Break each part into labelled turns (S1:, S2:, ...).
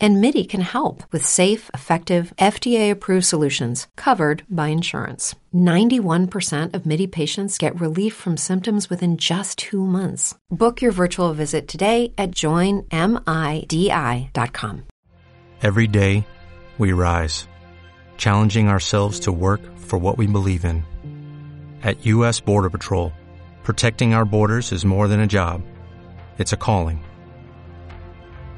S1: And MIDI can help with safe, effective, FDA approved solutions covered by insurance. 91% of MIDI patients get relief from symptoms within just two months. Book your virtual visit today at joinmidi.com.
S2: Every day, we rise, challenging ourselves to work for what we believe in. At U.S. Border Patrol, protecting our borders is more than a job, it's a calling.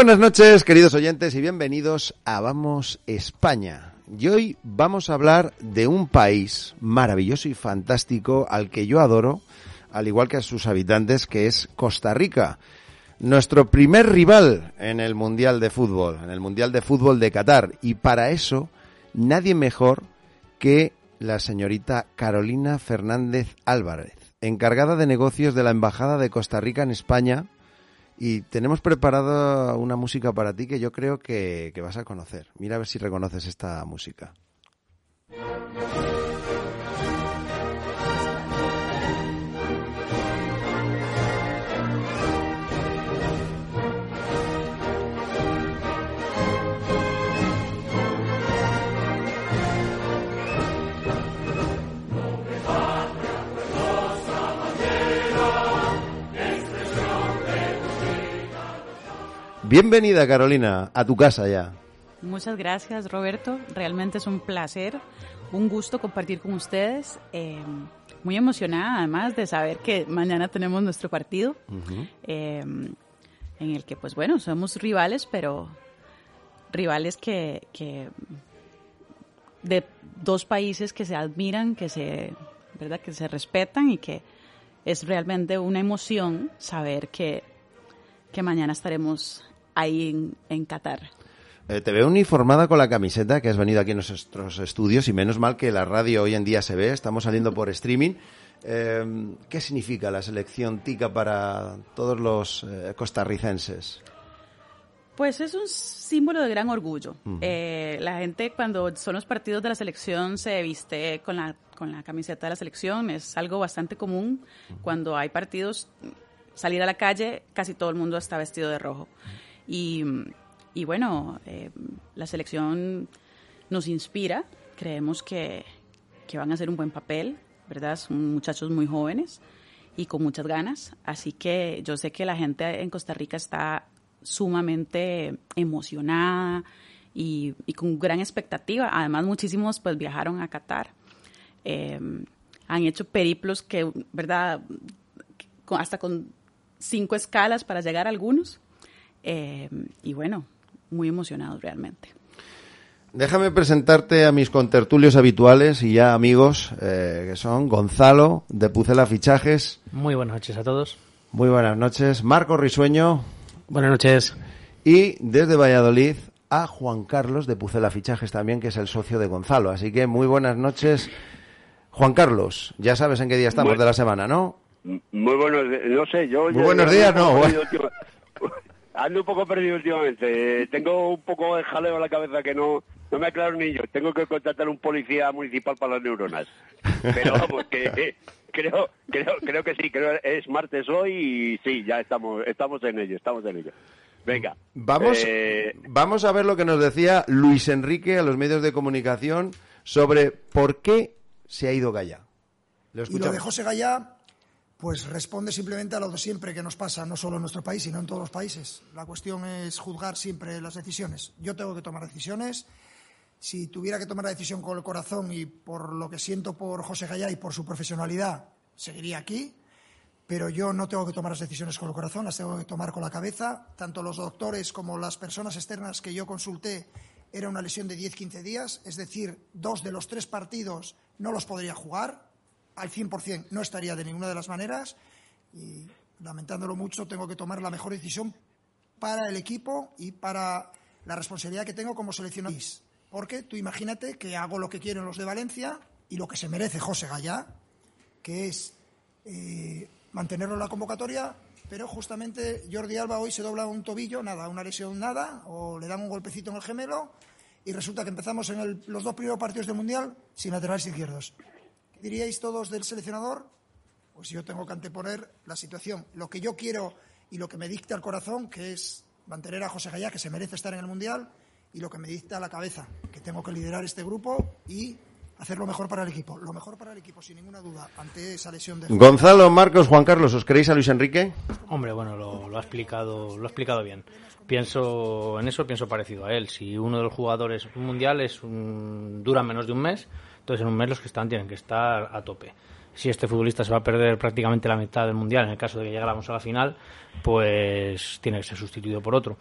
S3: buenas noches, queridos oyentes, y bienvenidos a Vamos España. Y hoy vamos a hablar de un país maravilloso y fantástico al que yo adoro, al igual que a sus habitantes, que es Costa Rica. Nuestro primer rival en el Mundial de Fútbol, en el Mundial de Fútbol de Qatar. Y para eso, nadie mejor que la señorita Carolina Fernández Álvarez, encargada de negocios de la Embajada de Costa Rica en España, y tenemos preparada una música para ti que yo creo que, que vas a conocer. Mira a ver si reconoces esta música. Bienvenida, Carolina, a tu casa ya.
S4: Muchas gracias, Roberto. Realmente es un placer, un gusto compartir con ustedes. Eh, muy emocionada, además, de saber que mañana tenemos nuestro partido, eh, en el que, pues bueno, somos rivales, pero rivales que, que de dos países que se admiran, que se, ¿verdad? que se respetan y que es realmente una emoción saber que, que mañana estaremos ahí en, en Qatar.
S3: Eh, te veo uniformada con la camiseta que has venido aquí en nuestros estudios y menos mal que la radio hoy en día se ve, estamos saliendo por streaming. Eh, ¿Qué significa la selección tica para todos los eh, costarricenses?
S4: Pues es un símbolo de gran orgullo. Eh, la gente cuando son los partidos de la selección se viste con la, con la camiseta de la selección, es algo bastante común. Cuando hay partidos, salir a la calle, casi todo el mundo está vestido de rojo. Y, y bueno, eh, la selección nos inspira, creemos que, que van a hacer un buen papel, ¿verdad? Son muchachos muy jóvenes y con muchas ganas, así que yo sé que la gente en Costa Rica está sumamente emocionada y, con gran expectativa. Además, muchísimos pues viajaron a Qatar. Eh, han hecho periplos que, ¿verdad? Hasta con cinco escalas para llegar a algunos. Eh, y bueno, muy emocionados realmente.
S3: Déjame presentarte a mis contertulios habituales y ya amigos, eh, que son Gonzalo de Pucela Fichajes.
S5: Muy buenas noches a todos.
S3: Muy buenas noches. Marco Risueño.
S5: Buenas noches.
S3: Y desde Valladolid a Juan Carlos de Pucela Fichajes también, que es el socio de Gonzalo. Así que muy buenas noches. Juan Carlos, ya sabes en qué día estamos de la semana, ¿no?
S6: Muy buenos días, no sé, yo...
S3: Muy buenos días, no,
S6: Ando un poco perdido últimamente. Eh, Tengo un poco de jaleo en la cabeza que no, no me aclaro ni yo. Tengo que contratar un policía municipal para las neuronas. Pero vamos, que eh, creo, creo, creo que sí, creo es martes hoy y sí, ya estamos, estamos en ello, estamos en ello. Venga.
S3: Vamos,
S6: Eh,
S3: vamos a ver lo que nos decía Luis Enrique a los medios de comunicación sobre por qué se ha ido Gaya. Lo
S7: Y lo de José Gallá, pues responde simplemente a lo de siempre que nos pasa, no solo en nuestro país, sino en todos los países. La cuestión es juzgar siempre las decisiones. Yo tengo que tomar decisiones. Si tuviera que tomar la decisión con el corazón y por lo que siento por José Gallá y por su profesionalidad, seguiría aquí. Pero yo no tengo que tomar las decisiones con el corazón, las tengo que tomar con la cabeza. Tanto los doctores como las personas externas que yo consulté era una lesión de 10-15 días, es decir, dos de los tres partidos no los podría jugar al 100% no estaría de ninguna de las maneras y lamentándolo mucho tengo que tomar la mejor decisión para el equipo y para la responsabilidad que tengo como seleccionador. Porque tú imagínate que hago lo que quieren los de Valencia y lo que se merece José Gallá, que es eh, mantenerlo en la convocatoria, pero justamente Jordi Alba hoy se dobla un tobillo, nada, una lesión nada, o le dan un golpecito en el gemelo y resulta que empezamos en el- los dos primeros partidos del Mundial sin laterales izquierdos. ¿Qué diríais todos del seleccionador? Pues yo tengo que anteponer la situación, lo que yo quiero y lo que me dicta el corazón, que es mantener a José Gallá, que se merece estar en el Mundial, y lo que me dicta la cabeza, que tengo que liderar este grupo y hacer lo mejor para el equipo. Lo mejor para el equipo, sin ninguna duda, ante esa lesión de...
S3: Gonzalo, Marcos, Juan Carlos, ¿os queréis a Luis Enrique?
S5: Hombre, bueno, lo, lo ha explicado, lo ha explicado bien. Pienso en eso, pienso parecido a él. Si uno de los jugadores mundial es un, dura menos de un mes, entonces en un mes los que están tienen que estar a tope. Si este futbolista se va a perder prácticamente la mitad del mundial, en el caso de que llegáramos a la final, pues tiene que ser sustituido por otro.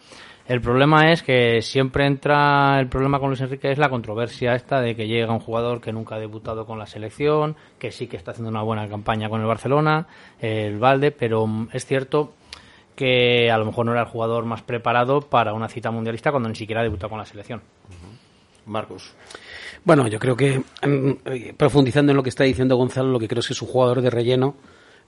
S5: El problema es que siempre entra el problema con Luis Enrique es la controversia esta de que llega un jugador que nunca ha debutado con la selección, que sí que está haciendo una buena campaña con el Barcelona, el Valde, pero es cierto que a lo mejor no era el jugador más preparado para una cita mundialista cuando ni siquiera ha debutado con la selección.
S3: Marcos.
S8: Bueno, yo creo que mm, eh, profundizando en lo que está diciendo Gonzalo, lo que creo es que es un jugador de relleno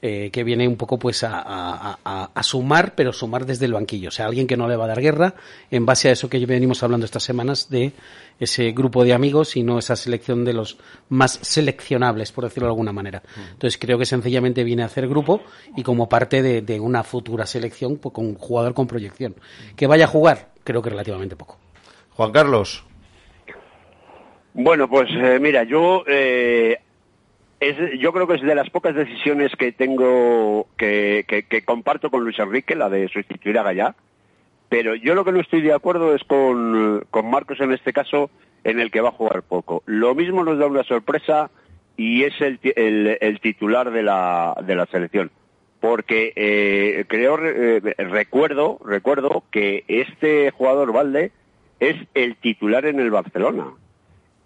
S8: eh, que viene un poco pues a, a- a- a sumar, pero sumar desde el banquillo. O sea, alguien que no le va a dar guerra en base a eso que venimos hablando estas semanas de ese grupo de amigos y no esa selección de los más seleccionables, por decirlo de alguna manera. Entonces creo que sencillamente viene a hacer grupo y como parte de, de una futura selección pues, con un jugador con proyección. Que vaya a jugar, creo que relativamente poco.
S3: Juan Carlos.
S6: Bueno, pues eh, mira, yo eh, es, yo creo que es de las pocas decisiones que tengo que, que- que comparto con Luis Enrique, la de sustituir a Gallá. Pero yo lo que no estoy de acuerdo es con, con Marcos en este caso, en el que va a jugar poco. Lo mismo nos da una sorpresa y es el, el- el titular de la, de la selección. Porque eh, creo, eh, recuerdo, recuerdo que este jugador Valde es el titular en el Barcelona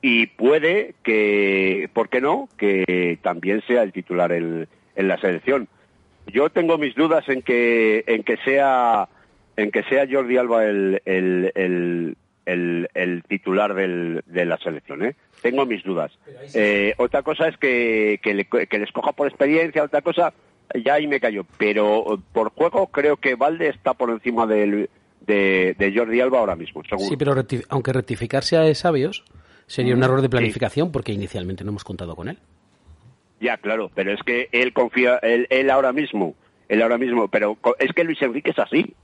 S6: y puede que, ¿por qué no?, que también sea el titular en, en la selección. Yo tengo mis dudas en que, en que sea, en que sea Jordi Alba el, el, el, el- el titular del, de la selección, ¿eh? Tengo mis dudas. Eh, otra cosa es que, que, le, que les coja por experiencia, otra cosa, ya ahí me callo. Pero por juego creo que Valde está por encima del, de, de Jordi Alba ahora mismo, seguro.
S8: Sí, pero recti- aunque rectificarse a sabios sería un error de planificación porque inicialmente no hemos contado con él.
S6: Ya, claro, pero es que él confía, él, él ahora mismo, él ahora mismo, pero co- es que Luis Enrique es así.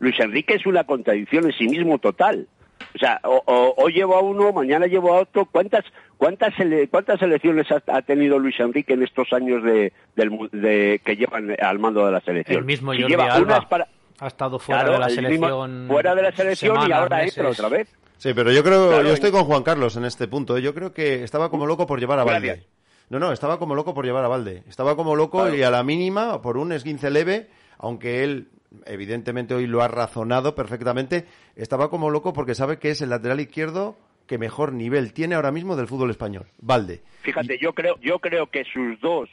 S6: Luis Enrique es una contradicción en sí mismo total. O sea, o- o- hoy llevo a uno, mañana llevo a otro. ¿Cuántas cuántas cuántas elecciones ha, ha tenido Luis Enrique en estos años de, del mu- de- que llevan al mando de la selección?
S5: El mismo
S6: Si
S5: Jordi
S6: lleva
S5: Alba
S6: unas para-
S5: ha estado fuera
S6: Claro,
S5: de la
S6: mismo-
S5: selección.
S6: fuera de la selección y ahora
S5: meses.
S6: entra otra vez.
S3: Sí, pero yo creo,
S6: Claro,
S3: yo estoy con Juan Carlos en este punto. ¿eh? Yo creo que estaba como loco por llevar a Valde. No, no, estaba como loco por llevar a Valde. Estaba como loco
S6: Claro.
S3: y a la mínima, por un esguince leve, aunque él evidentemente hoy lo ha razonado perfectamente, estaba como loco porque sabe que es el lateral izquierdo que mejor nivel tiene ahora mismo del fútbol español. Valde.
S6: Fíjate, yo creo, yo creo que sus dos,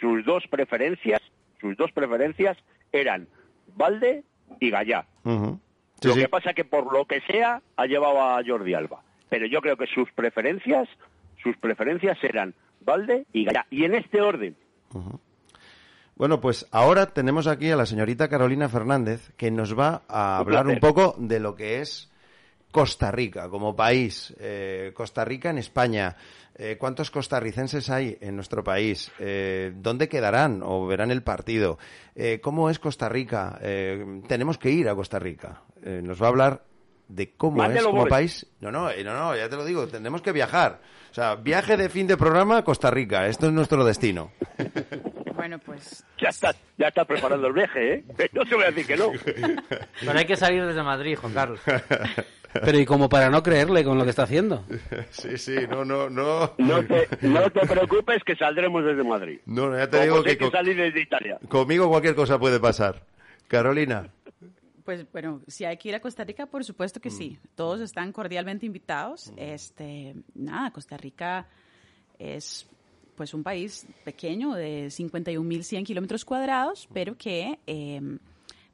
S6: sus dos preferencias, sus dos preferencias eran Valde y Gallá.
S3: Ujú. Sí,
S6: lo
S3: sí.
S6: que pasa que por lo que sea ha llevado a Jordi Alba. Pero yo creo que sus preferencias, sus preferencias eran Valde y Gallá. Y en este orden.
S3: Bueno, pues ahora tenemos aquí a la señorita Carolina Fernández que nos va a
S6: Un
S3: hablar un poco de lo que es Costa Rica como país, eh, Costa Rica en España. Eh, ¿Cuántos costarricenses hay en nuestro país? Eh, ¿Dónde quedarán o verán el partido? ¿Cómo es Costa Rica? tenemos que ir a Costa Rica. nos va a hablar de cómo es como país. No, no, no, no, ya te lo digo, tenemos que viajar. O sea, viaje de fin de programa a Costa Rica. Esto es nuestro destino.
S4: Bueno, pues...
S6: Ya está, ya está preparando el viaje, ¿eh? No te voy a decir que no.
S5: Pero hay que salir desde Madrid, Juan Carlos.
S8: Pero y como para no creerle con lo que está haciendo.
S3: Sí, sí, no, no, no.
S6: No te, no te preocupes que saldremos desde Madrid.
S3: No, ya te digo que,
S6: que salir desde Italia.
S3: Conmigo cualquier cosa puede pasar. Carolina.
S4: Pues bueno, si hay que ir a Costa Rica, por supuesto que sí. Todos están cordialmente invitados. Este, nada, Costa Rica es pues un país pequeño de 51.100 kilómetros cuadrados, pero que em,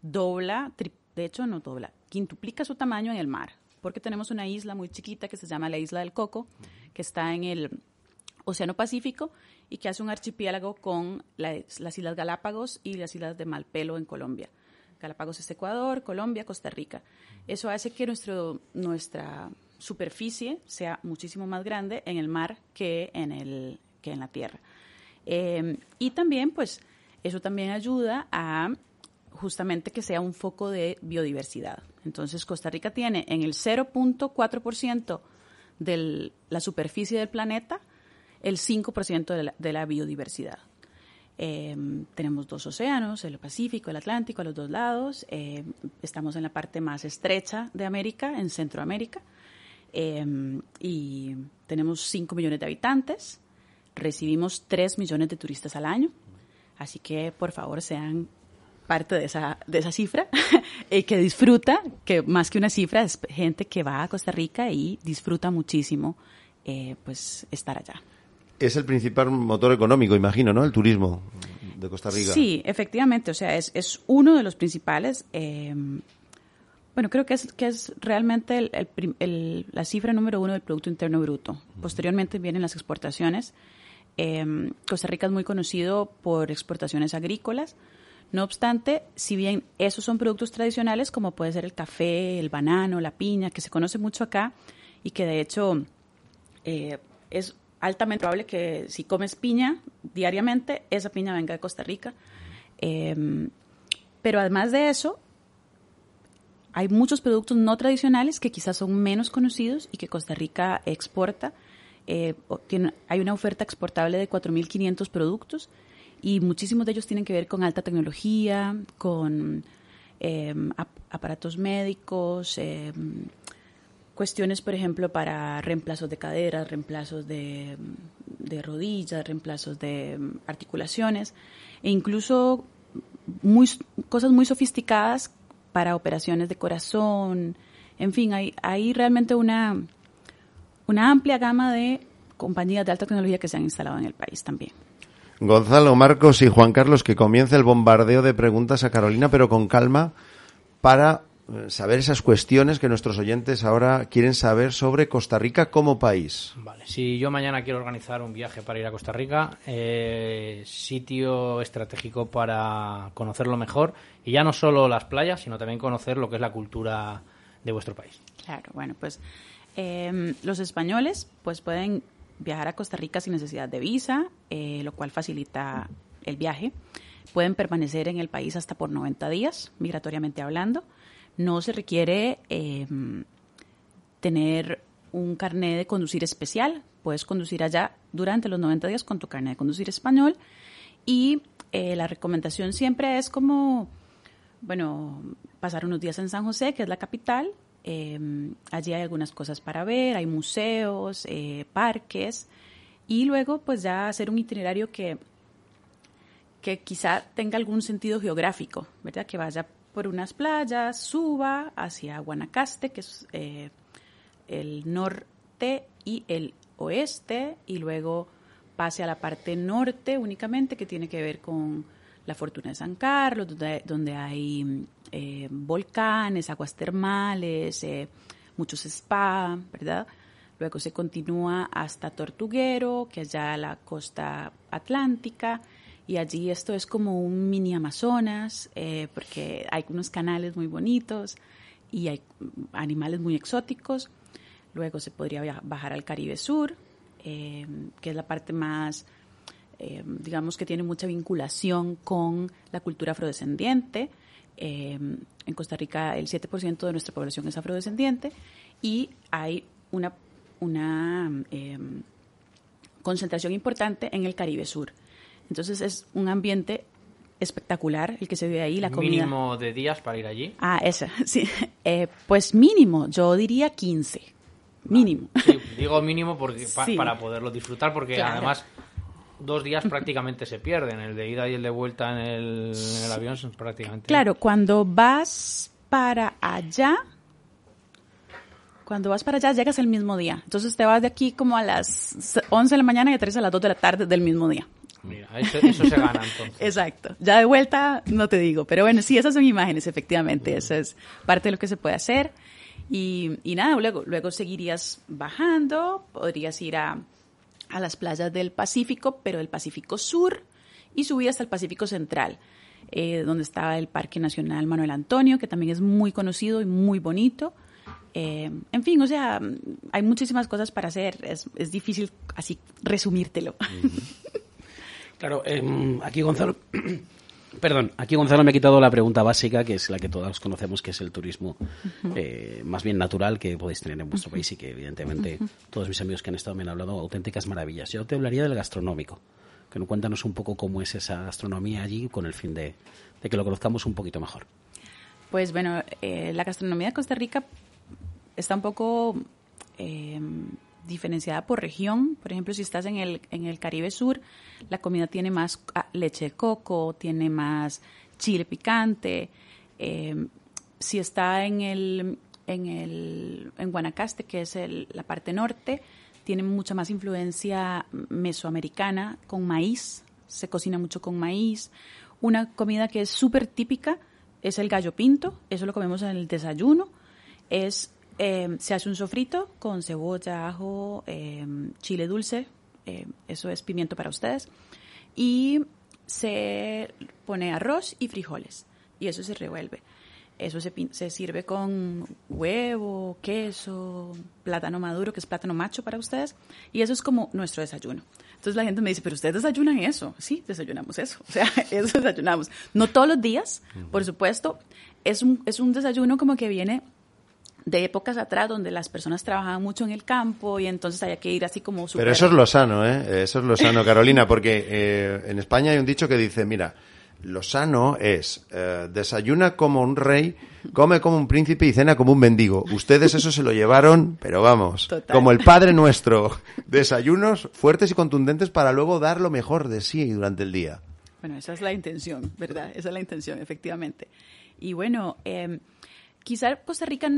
S4: dobla, de hecho no dobla, quintuplica su tamaño en el mar, porque tenemos una isla muy chiquita que se llama la Isla del Coco, que está en el Océano Pacífico y que hace un archipiélago con las Islas Galápagos y las Islas de Malpelo en Colombia. Galápagos es Ecuador, Colombia, Costa Rica. Eso hace que nuestro, nuestra superficie sea muchísimo más grande en el mar que en, el, que en la tierra. Em, y también, pues, eso también ayuda a justamente que sea un foco de biodiversidad. Entonces, Costa Rica tiene en el 0.4% de la superficie del planeta el 5% de la biodiversidad. Em, tenemos dos océanos, el Pacífico, el Atlántico, a los dos lados. Em, estamos en la parte más estrecha de América, en Centroamérica. Em, y tenemos 5 millones de habitantes. Recibimos 3 millones de turistas al año. Así que, por favor, sean parte de esa, de esa cifra y que disfruta, que más que una cifra, es gente que va a Costa Rica y disfruta muchísimo eh, pues estar allá
S3: es el principal motor económico, imagino, ¿no? El turismo de Costa Rica.
S4: Sí, efectivamente, o sea, es, es uno de los principales. Eh, bueno, creo que es, que es realmente el, el, la cifra número uno del Producto Interno Bruto. Posteriormente vienen las exportaciones. Eh, Costa Rica es muy conocido por exportaciones agrícolas. No obstante, si bien esos son productos tradicionales, como puede ser el café, el banano, la piña, que se conoce mucho acá y que de hecho eh, es altamente probable que si comes piña diariamente, esa piña venga de Costa Rica. Em, pero además de eso, hay muchos productos no tradicionales que quizás son menos conocidos y que Costa Rica exporta. Eh, hay una oferta exportable de 4.500 productos y muchísimos de ellos tienen que ver con alta tecnología, con em, aparatos médicos, em, cuestiones, por ejemplo, para reemplazos de caderas, reemplazos de, rodillas, reemplazos de mm, articulaciones e incluso cosas muy sofisticadas para operaciones de corazón. En fin, hay, hay realmente una, una amplia gama de compañías de alta tecnología que se han instalado en el país también.
S3: Gonzalo, Marcos y Juan Carlos, que comience el bombardeo de preguntas a Carolina, pero con calma, para eh, saber esas cuestiones que nuestros oyentes ahora quieren saber sobre Costa Rica como país.
S5: Vale, si yo mañana quiero organizar un viaje para ir a Costa Rica, eh, sitio estratégico para conocerlo mejor y ya no solo las playas, sino también conocer lo que es la cultura de vuestro país.
S4: Claro, bueno, pues em, los españoles pues pueden viajar a Costa Rica sin necesidad de visa, eh, lo cual facilita el viaje. Pueden permanecer en el país hasta por 90 días, migratoriamente hablando. No se requiere em, tener un carnet de conducir especial. Puedes conducir allá durante los 90 días con tu carnet de conducir español. Y eh, la recomendación siempre es como, bueno, pasar unos días en San José, que es la capital. Em, allí hay algunas cosas para ver, hay museos, eh, parques. Y luego, pues ya hacer un itinerario que, que quizá tenga algún sentido geográfico, ¿verdad? Que vaya por unas playas, suba hacia Guanacaste, que es eh, el norte y el oeste, y luego pase a la parte norte únicamente, que tiene que ver con la Fortuna de San Carlos, donde, hay eh, volcanes, aguas termales, eh, muchos spa, ¿verdad? Luego se continúa hasta Tortuguero, que ya la costa atlántica, y allí esto es como un mini Amazonas, eh, porque hay unos canales muy bonitos y hay animales muy exóticos. Luego se podría bajar al Caribe Sur, que es la parte más, digamos que tiene mucha vinculación con la cultura afrodescendiente. Eh, en Costa Rica el 7% de nuestra población es afrodescendiente y hay una, una concentración importante en el Caribe Sur. Entonces es un ambiente espectacular el que se ve ahí, la comida.
S5: ¿Mínimo de días para ir allí?
S4: Ah, esa, sí. pues mínimo, yo diría 15 mínimo.
S5: digo mínimo porque para poderlo disfrutar, porque además dos días prácticamente se pierden, el de ida y el de vuelta en el, avión son prácticamente...
S4: Claro, cuando vas para allá, cuando vas para allá llegas el mismo día. Entonces te vas de aquí como a las 11 de la mañana y aterrizas a las 2 de la tarde del mismo día.
S5: Mira, eso, eso se gana entonces.
S4: Exacto. Ya de vuelta no te digo, pero bueno, sí, esas son imágenes, efectivamente. Eso es parte de lo que se puede hacer. Y, nada, luego, luego seguirías bajando, podrías ir a, a las playas del Pacífico, pero del Pacífico Sur, y subir hasta el Pacífico Central, eh, donde está el Parque Nacional Manuel Antonio, que también es muy conocido y muy bonito. Eh, en fin, o sea, hay muchísimas cosas para hacer, es, difícil así resumírtelo.
S8: Claro, em, aquí Gonzalo Perdón, aquí Gonzalo me ha quitado la pregunta básica, que es la que todos conocemos, que es el turismo eh, más bien natural que podéis tener en vuestro país y que evidentemente todos mis amigos que han estado me han hablado auténticas maravillas. Yo te hablaría del gastronómico, que nos cuéntanos un poco cómo es esa gastronomía allí con el fin de, que lo conozcamos un poquito mejor.
S4: Pues bueno, eh, la gastronomía de Costa Rica está un poco eh, diferenciada por región. Por ejemplo, si estás en el, en el Caribe Sur, la comida tiene más ah, leche de coco, tiene más chile picante. Em, si está en el, en el en Guanacaste, que es la parte norte, tiene mucha más influencia mesoamericana con maíz. Se cocina mucho con maíz. Una comida que es súper típica es el gallo pinto. Eso lo comemos en el desayuno. Es Em, se hace un sofrito con cebolla, ajo, em, chile dulce, em, eso es pimiento para ustedes, y se pone arroz y frijoles, y eso se revuelve. Eso se, se sirve con huevo, queso, plátano maduro, que es plátano macho para ustedes, y eso es como nuestro desayuno. Entonces la gente me dice, pero ustedes desayunan eso. Sí, desayunamos eso. O sea, eso desayunamos. No todos los días, por supuesto. Es un, es un desayuno como que viene de épocas atrás donde las personas trabajaban mucho en el campo y entonces había que ir así como
S3: Pero eso es lo sano, ¿eh? Eso es lo sano, Carolina, porque eh, en España hay un dicho que dice, mira, lo sano es eh, desayuna como un rey, come como un príncipe y cena como un mendigo. Ustedes eso se lo llevaron, pero vamos, como el Padre Nuestro, desayunos fuertes y contundentes para luego dar lo mejor de sí durante el día.
S4: Bueno, esa es la intención, ¿verdad? Esa es la intención, efectivamente. Y bueno, eh, quizá Costa Rica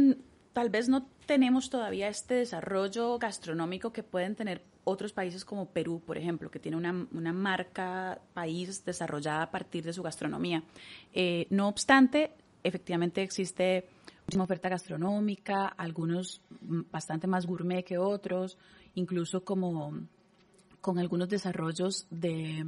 S4: tal vez no tenemos todavía este desarrollo gastronómico que pueden tener otros países como Perú, por ejemplo, que tiene una, una marca país desarrollada a partir de su gastronomía. Eh, no obstante, efectivamente existe una oferta gastronómica, algunos bastante más gourmet que otros, incluso como con algunos desarrollos de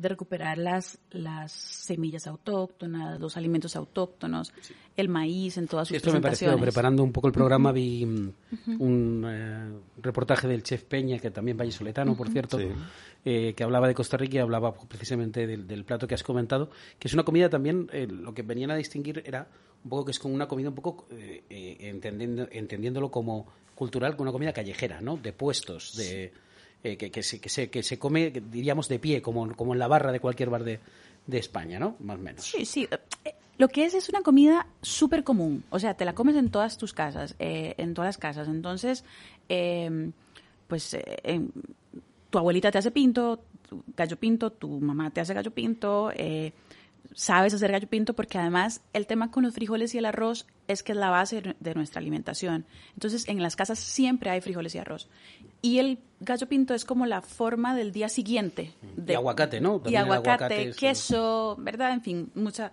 S4: de recuperar las, las semillas autóctonas, los alimentos autóctonos, el maíz en todas sus
S8: Esto me pareció, preparando un poco el programa, vi mm, un eh, reportaje del chef Peña, que también vallisoletano, por cierto, eh, que hablaba de Costa Rica y hablaba precisamente del, plato que has comentado, que es una comida también, eh, lo que venían a distinguir era un poco que es como una comida un poco entendiendo, entendiéndolo como cultural, como una comida callejera, ¿no? De puestos, de... Eh, que, que, se, que, se, que se come, diríamos, de pie, como, como en la barra de cualquier bar de, de España, ¿no? Más o menos.
S4: Sí, sí. Eh, lo que es es una comida súper común. O sea, te la comes en todas tus casas, eh, en todas las casas. Entonces, em, pues tu abuelita te hace pinto, gallo pinto, tu mamá te hace gallo pinto, sabes hacer gallo pinto porque además el tema con los frijoles y el arroz es que es la base de nuestra alimentación. Entonces, en las casas siempre hay frijoles y arroz. Y el gallo pinto es como la forma del día siguiente.
S8: De, y aguacate, ¿no?
S4: y aguacate, queso, ¿verdad? En fin, mucha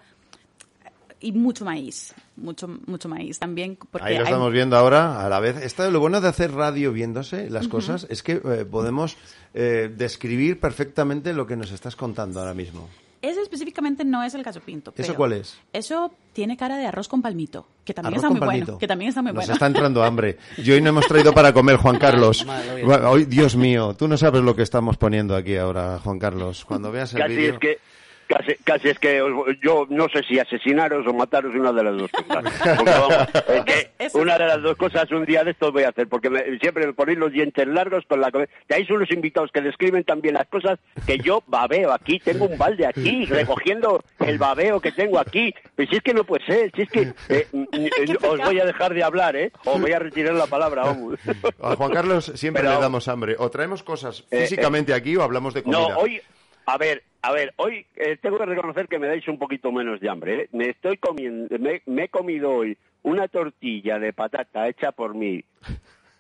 S4: y mucho maíz, mucho mucho maíz también.
S3: Porque Ahí lo estamos viendo ahora a la vez. Está, lo bueno de hacer radio viéndose las cosas es que eh, podemos eh, describir perfectamente lo que nos estás contando ahora mismo.
S4: Es específicamente no es el gallo pinto.
S3: ¿Eso cuál es?
S4: Eso tiene cara de arroz con palmito, que también
S3: Arroz
S4: está muy
S3: palmito.
S4: bueno. Que también está muy
S3: Nos
S4: bueno.
S3: está entrando hambre. Y hoy no hemos traído para comer, Juan Carlos.
S8: Madre
S3: Dios mío, tú no sabes lo que estamos poniendo aquí ahora, Juan Carlos. Cuando veas el vídeo...
S6: es que casi, casi es que os- yo no sé si asesinaros o mataros una de las dos cosas. Porque, vamos, es que
S4: Eso-
S6: una de las dos cosas un día de estos voy a hacer, porque me- siempre me ponéis los dientes largos con la cabeza. Tenéis unos invitados que describen también las cosas que yo babeo aquí, tengo un balde aquí, recogiendo el babeo que tengo aquí. Pero si es que no puede ser, si es que eh, eh, os voy a dejar de hablar, ¿eh? Os voy a retirar la palabra, vamos.
S3: A Juan Carlos siempre
S6: Pero-
S3: le damos hambre. O traemos cosas
S6: Eh,
S3: físicamente aquí o hablamos de comida.
S6: No, hoy, a ver, a ver, hoy eh, tengo que reconocer que me dais un poquito menos de hambre. ¿eh? Me estoy comiendo, me, me he comido hoy una tortilla de patata hecha por mí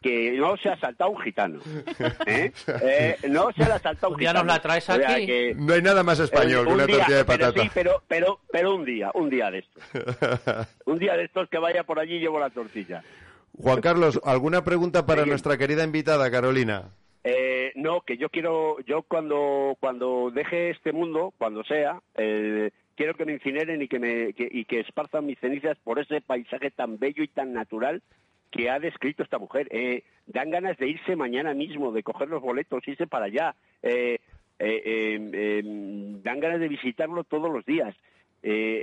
S6: que no se ha saltado un gitano. ¿eh? Eh, no se la ha saltado un,
S5: Un día nos
S6: gitano.
S5: la traes
S6: O sea
S5: aquí.
S6: que-
S3: No hay nada más español
S6: eh,
S3: que
S6: un
S3: una
S6: día,
S3: tortilla de
S6: pero
S3: patata.
S6: sí, pero, pero, pero un día, un día de estos. Un día de estos que vaya por allí y llevo la tortilla.
S3: Juan Carlos, ¿alguna pregunta para
S6: Sí.
S3: nuestra querida invitada, Carolina?
S6: Eh, no, que yo quiero, yo cuando cuando deje este mundo, cuando sea, eh, quiero que me incineren y que me que- y que esparzan mis cenizas por ese paisaje tan bello y tan natural que ha descrito esta mujer. Eh, dan ganas de irse mañana mismo, de coger los boletos, irse para allá. Eh, eh, eh, dan ganas de visitarlo todos los días.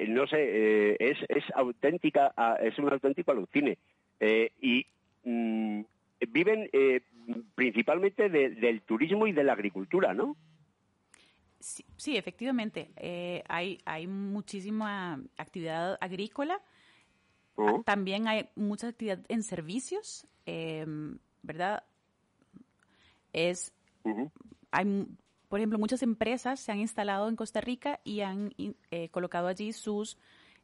S6: No sé, es, es auténtica, ah, es un auténtico alucine. Y mm, viven eh, principalmente de- del turismo y de la agricultura, ¿no?
S4: Sí, sí, efectivamente. eh, hay, hay muchísima actividad agrícola.
S6: ¿Oh?
S4: También hay mucha actividad en servicios, eh, ¿verdad? Es,
S6: Ujú.
S4: hay, mu- por ejemplo, muchas empresas se han instalado en Costa Rica y han eh, colocado allí sus,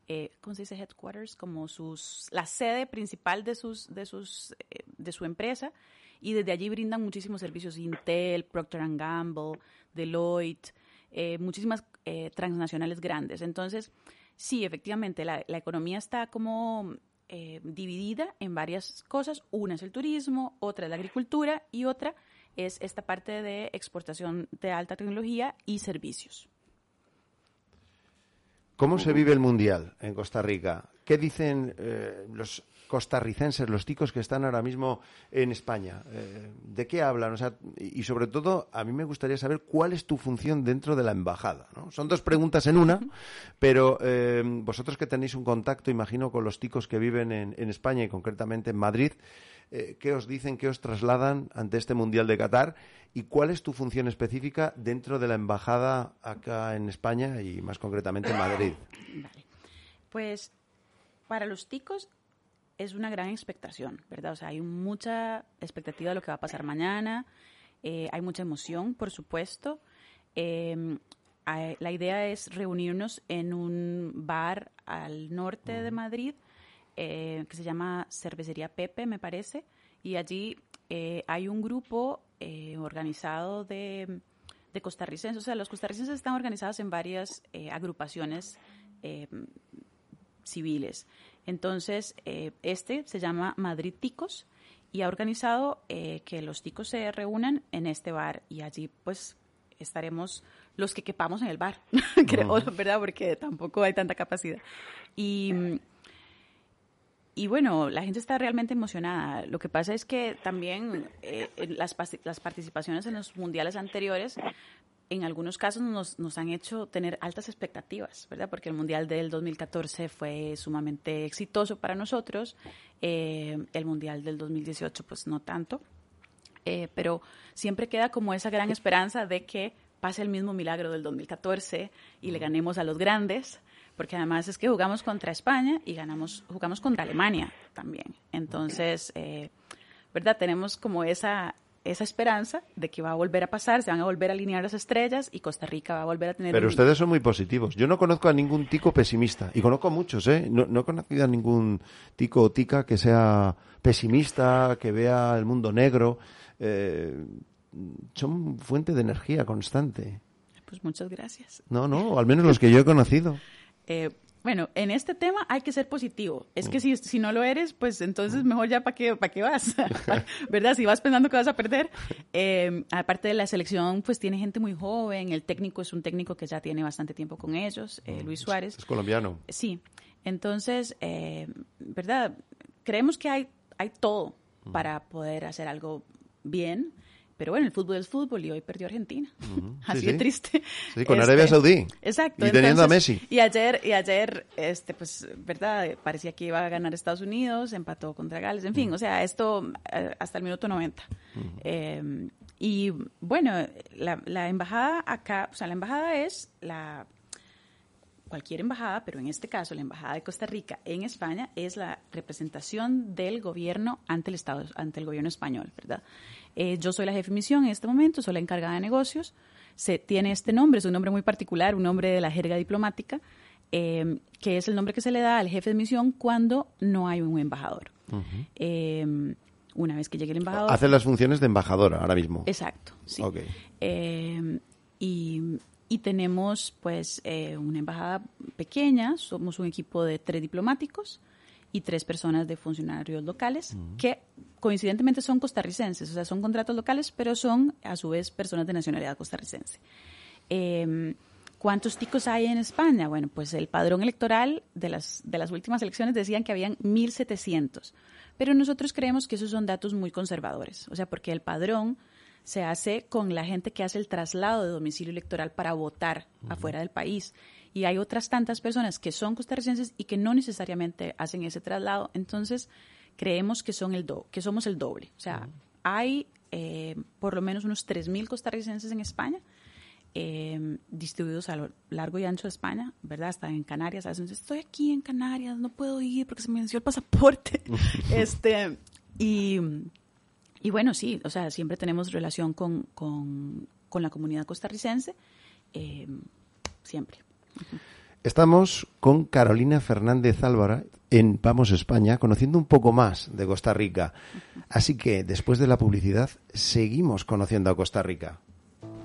S4: eh, ¿cómo se dice? Headquarters, como sus, la sede principal de sus, de sus, eh, de su empresa y desde allí brindan muchísimos servicios, Intel, Procter Gamble, Deloitte, eh, muchísimas eh, transnacionales grandes. Entonces, sí, efectivamente, la, la economía está como eh, dividida en varias cosas. Una es el turismo, otra es la agricultura y otra es esta parte de exportación de alta tecnología y servicios.
S3: ¿Cómo se vive el Mundial en Costa Rica? ¿Qué dicen eh, los costarricenses, los ticos que están ahora mismo en España? Eh, ¿De qué hablan? O sea, y sobre todo, a mí me gustaría saber cuál es tu función dentro de la embajada. ¿no? Son dos preguntas en una, pero eh, vosotros que tenéis un contacto, imagino, con los ticos que viven en, España y concretamente en Madrid, eh, ¿qué os dicen, qué os trasladan ante este Mundial de Qatar? ¿Y cuál es tu función específica dentro de la embajada acá en España y más concretamente en Madrid?
S4: Pues para los ticos es una gran expectación, ¿verdad? O sea, hay mucha expectativa de lo que va a pasar mañana, eh, hay mucha emoción, por supuesto. Eh, hay- la idea es reunirnos en un bar al norte de Madrid eh, que se llama Cervecería Pepe, me parece, y allí eh, hay un grupo organizado de, de costarricenses, o sea, los costarricenses están organizados en varias agrupaciones eh, civiles. Entonces, eh, este se llama Madrid Ticos y ha organizado eh, que los ticos se reúnan en este bar y allí pues estaremos los que quepamos en el bar, creo, ¿verdad? Porque tampoco hay tanta capacidad. Y, y bueno, la gente está realmente emocionada. Lo que pasa es que también eh, las, las participaciones en los mundiales anteriores, en algunos casos nos, nos han hecho tener altas expectativas, ¿verdad? Porque el mundial del 2014 fue sumamente exitoso para nosotros, eh, el mundial del 2018 pues no tanto, Eh, pero siempre queda como esa gran esperanza de que pase el mismo milagro del 2014 y le ganemos a los grandes, porque además es que jugamos contra España y ganamos, jugamos contra Alemania también. Entonces, eh, ¿verdad? Tenemos como esa, esa esperanza de que va a volver a pasar, se van a volver a alinear las estrellas y Costa Rica va a volver a tener
S3: Pero
S4: un-
S3: ustedes son muy positivos. Yo no conozco a ningún tico pesimista. Y conozco a muchos, ¿eh? No, no he conocido a ningún tico o tica que sea pesimista, que vea el mundo negro. Eh, son fuente de energía constante.
S4: Pues muchas gracias.
S3: No, no, al menos los que yo he conocido.
S4: Eh, Bueno, en este tema hay que ser positivo. Es que si, si no lo eres, pues entonces mejor ya para qué, para qué vas, ¿verdad? Si vas pensando que vas a perder. Eh, aparte de la selección, pues tiene gente muy joven. El técnico es un técnico que ya tiene bastante tiempo con ellos, eh, Luis Suárez.
S3: Es colombiano.
S4: Sí. Entonces, eh, ¿verdad? Creemos que hay, hay todo para poder hacer algo bien. Pero bueno, el fútbol es fútbol y hoy perdió Argentina. Así de triste.
S3: Sí, con Arabia
S4: Este,
S3: Saudí.
S4: Exacto.
S3: Y teniendo a Messi.
S4: Y ayer, y ayer, este, pues, verdad, parecía que iba a ganar Estados Unidos, empató contra Gales, en fin, o sea, esto eh, hasta el minuto 90. Eh, y bueno, la, la embajada acá, o sea, la embajada es la cualquier embajada, pero en este caso la embajada de Costa Rica en España es la representación del gobierno ante el Estado, ante el gobierno español, ¿verdad? Eh, yo soy la jefe de misión en este momento, soy la encargada de negocios. Se tiene este nombre, es un nombre muy particular, un nombre de la jerga diplomática, eh, que es el nombre que se le da al jefe de misión cuando no hay un embajador. Eh, una vez que llegue el embajador.
S3: Hace las funciones de embajadora ahora mismo.
S4: Exacto, sí.
S3: Ok.
S4: Eh, y, y tenemos pues eh, una embajada pequeña, somos un equipo de tres diplomáticos y tres personas de funcionarios locales que coincidentemente son costarricenses, o sea, son contratos locales, pero son a su vez personas de nacionalidad costarricense. Eh, ¿Cuántos ticos hay en España? Bueno, pues el padrón electoral de las, de las últimas elecciones decían que habían 1.700, pero nosotros creemos que esos son datos muy conservadores, o sea, porque el padrón se hace con la gente que hace el traslado de domicilio electoral para votar afuera del país. Y hay otras tantas personas que son costarricenses y que no necesariamente hacen ese traslado. Entonces, creemos que, son el do que somos el doble. O sea, hay eh, por lo menos unos 3.000 costarricenses en España, eh, distribuidos a lo largo y ancho de España, ¿verdad? Hasta en Canarias. A veces estoy aquí en Canarias, no puedo ir porque se me venció el pasaporte. este, y, y bueno, sí, o sea, siempre tenemos relación con, con, con la comunidad costarricense, eh, siempre.
S3: Estamos con Carolina Fernández Álvara en Vamos España, conociendo un poco más de Costa Rica. Así que después de la publicidad, seguimos conociendo a Costa Rica.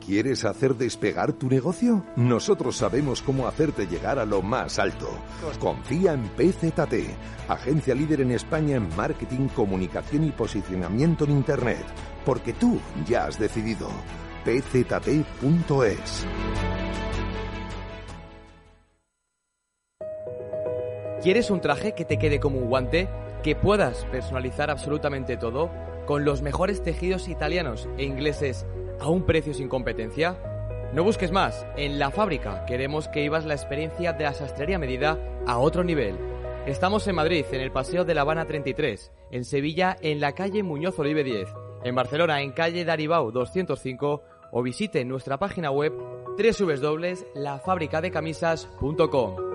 S9: ¿Quieres hacer despegar tu negocio? Nosotros sabemos cómo hacerte llegar a lo más alto. Confía en PZT, agencia líder en España en marketing, comunicación y posicionamiento en Internet. Porque tú ya has decidido. pzt.es.
S10: ¿Quieres un traje que te quede como un guante? ¿Que puedas personalizar absolutamente todo? ¿Con los mejores tejidos italianos e ingleses a un precio sin competencia? No busques más. En la fábrica queremos que ibas la experiencia de la sastrería medida a otro nivel. Estamos en Madrid, en el Paseo de la Habana 33, en Sevilla, en la calle Muñoz Olive 10, en Barcelona, en calle Daribau 205 o visite nuestra página web www.lafabricadecamisas.com.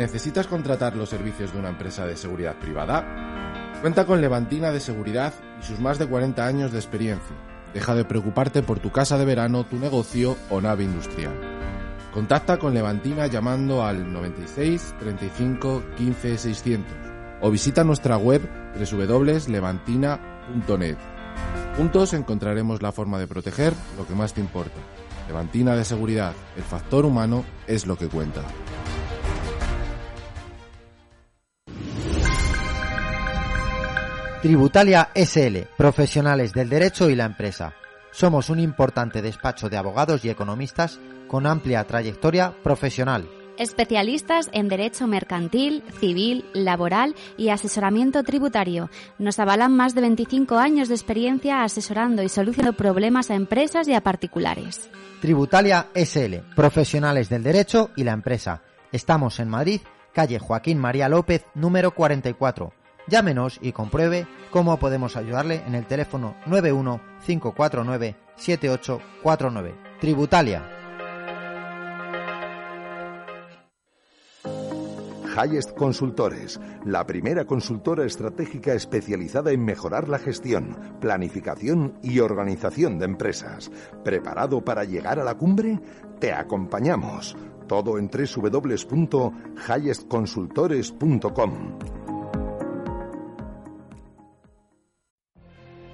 S11: ¿Necesitas contratar los servicios de una empresa de seguridad privada? Cuenta con Levantina de Seguridad y sus más de 40 años de experiencia. Deja de preocuparte por tu casa de verano, tu negocio o nave industrial. Contacta con Levantina llamando al 96 35 15 600 o visita nuestra web www.levantina.net. Juntos encontraremos la forma de proteger lo que más te importa. Levantina de Seguridad, el factor humano es lo que cuenta.
S12: Tributalia SL, profesionales del derecho y la empresa. Somos un importante despacho de abogados y economistas con amplia trayectoria profesional.
S13: Especialistas en derecho mercantil, civil, laboral y asesoramiento tributario. Nos avalan más de 25 años de experiencia asesorando y solucionando problemas a empresas y a particulares.
S12: Tributalia SL, profesionales del derecho y la empresa. Estamos en Madrid, calle Joaquín María López, número 44. Llámenos y compruebe cómo podemos ayudarle en el teléfono 91 549 7849. Tributalia.
S9: Highest Consultores, la primera consultora estratégica especializada en mejorar la gestión, planificación y organización de empresas. ¿Preparado para llegar a la cumbre? Te acompañamos. Todo en www.highestconsultores.com.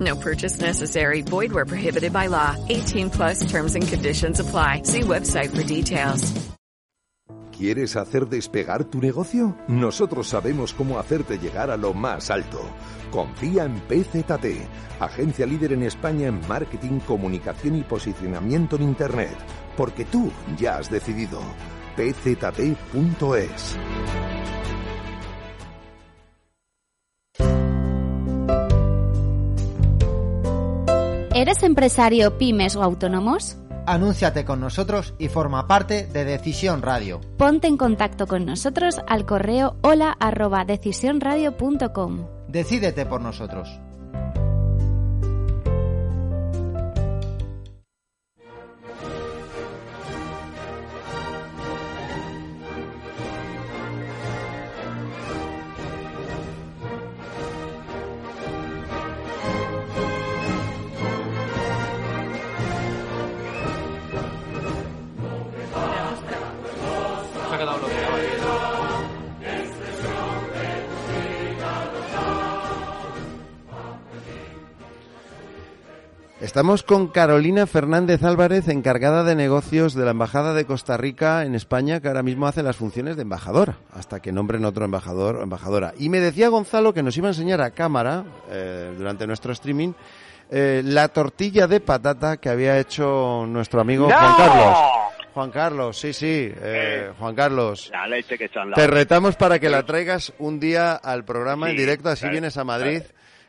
S14: No purchase necessary. Void where prohibited by law. 18 plus terms and conditions apply. See website for details.
S9: ¿Quieres hacer despegar tu negocio? Nosotros sabemos cómo hacerte llegar a lo más alto. Confía en PZT, agencia líder en España en marketing, comunicación y posicionamiento en Internet. Porque tú ya has decidido. pzt.es.
S13: ¿Eres empresario, pymes o autónomos?
S12: Anúnciate con nosotros y forma parte de Decisión Radio.
S13: Ponte en contacto con nosotros al correo hola arroba decisionradio.com.
S12: Decídete por nosotros.
S3: Estamos con Carolina Fernández Álvarez, encargada de negocios de la Embajada de Costa Rica en España, que ahora mismo hace las funciones de embajadora, hasta que nombren otro embajador o embajadora. Y me decía Gonzalo que nos iba a enseñar a cámara, eh, durante nuestro streaming, eh, la tortilla de patata que había hecho nuestro amigo
S6: ¡No!
S3: Juan Carlos. Juan Carlos, sí, sí, eh, Juan Carlos.
S6: La leche que
S3: Te retamos para que la traigas un día al programa en directo, así
S6: claro,
S3: vienes a Madrid,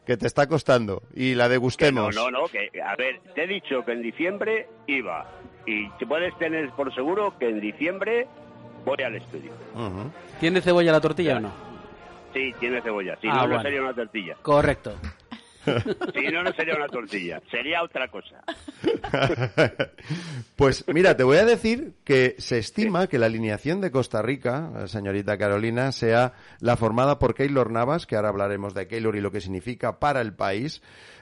S3: que te está costando, y la
S6: Que no,
S3: degustemos.
S6: no, no, que, a ver, te he dicho que en diciembre iba. Y te puedes tener por seguro que en diciembre voy al estudio.
S8: ¿Tiene cebolla la tortilla o no?
S6: Sí, tiene cebolla. Si
S8: Ah,
S6: no, no
S8: bueno.
S6: sería una tortilla.
S8: Correcto.
S6: Si no, no sería una tortilla. Sería otra cosa.
S3: Pues mira, te voy a decir que se estima que la alineación de Costa Rica, señorita Carolina, sea la formada por Keylor Navas, que ahora hablaremos de Keylor y lo que significa para el país.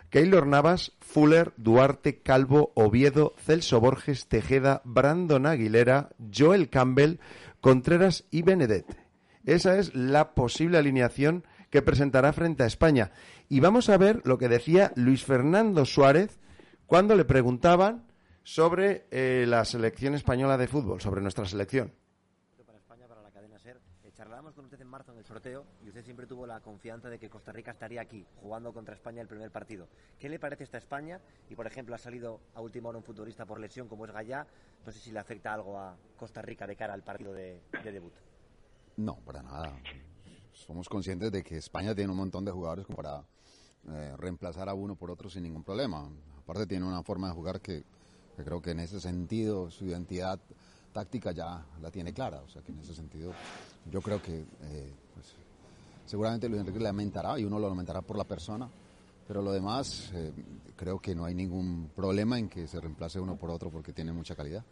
S3: Keylor Navas, Fuller, Duarte, Calvo, Oviedo, Celso Borges, Tejeda, Brandon Aguilera, Joel Campbell, Contreras y Benedet. Esa es la posible alineación que presentará frente a España. Y vamos a ver lo que decía Luis Fernando Suárez cuando le preguntaban sobre eh, la selección española de fútbol, sobre nuestra selección.
S15: para España, para la cadena SER. Eh, charlábamos con usted en marzo en el sorteo y usted siempre tuvo la confianza de que Costa Rica estaría aquí, jugando contra España el primer partido. ¿Qué le parece esta España? Y, por ejemplo, ha salido a última hora un futbolista por lesión como es Gallá. No sé si le afecta algo a Costa Rica de cara al partido de, de debut.
S16: No, para nada. Somos conscientes de que España tiene un montón de jugadores como para eh, reemplazar a uno por otro sin ningún problema. Aparte tiene una forma de jugar que, creo que en ese sentido su identidad táctica ya la tiene clara. O sea que en ese sentido yo creo que eh, pues, seguramente Luis Enrique lamentará y uno lo lamentará por la persona. Pero lo demás, eh, creo que no hay ningún problema en que se reemplace uno por otro porque tiene mucha calidad.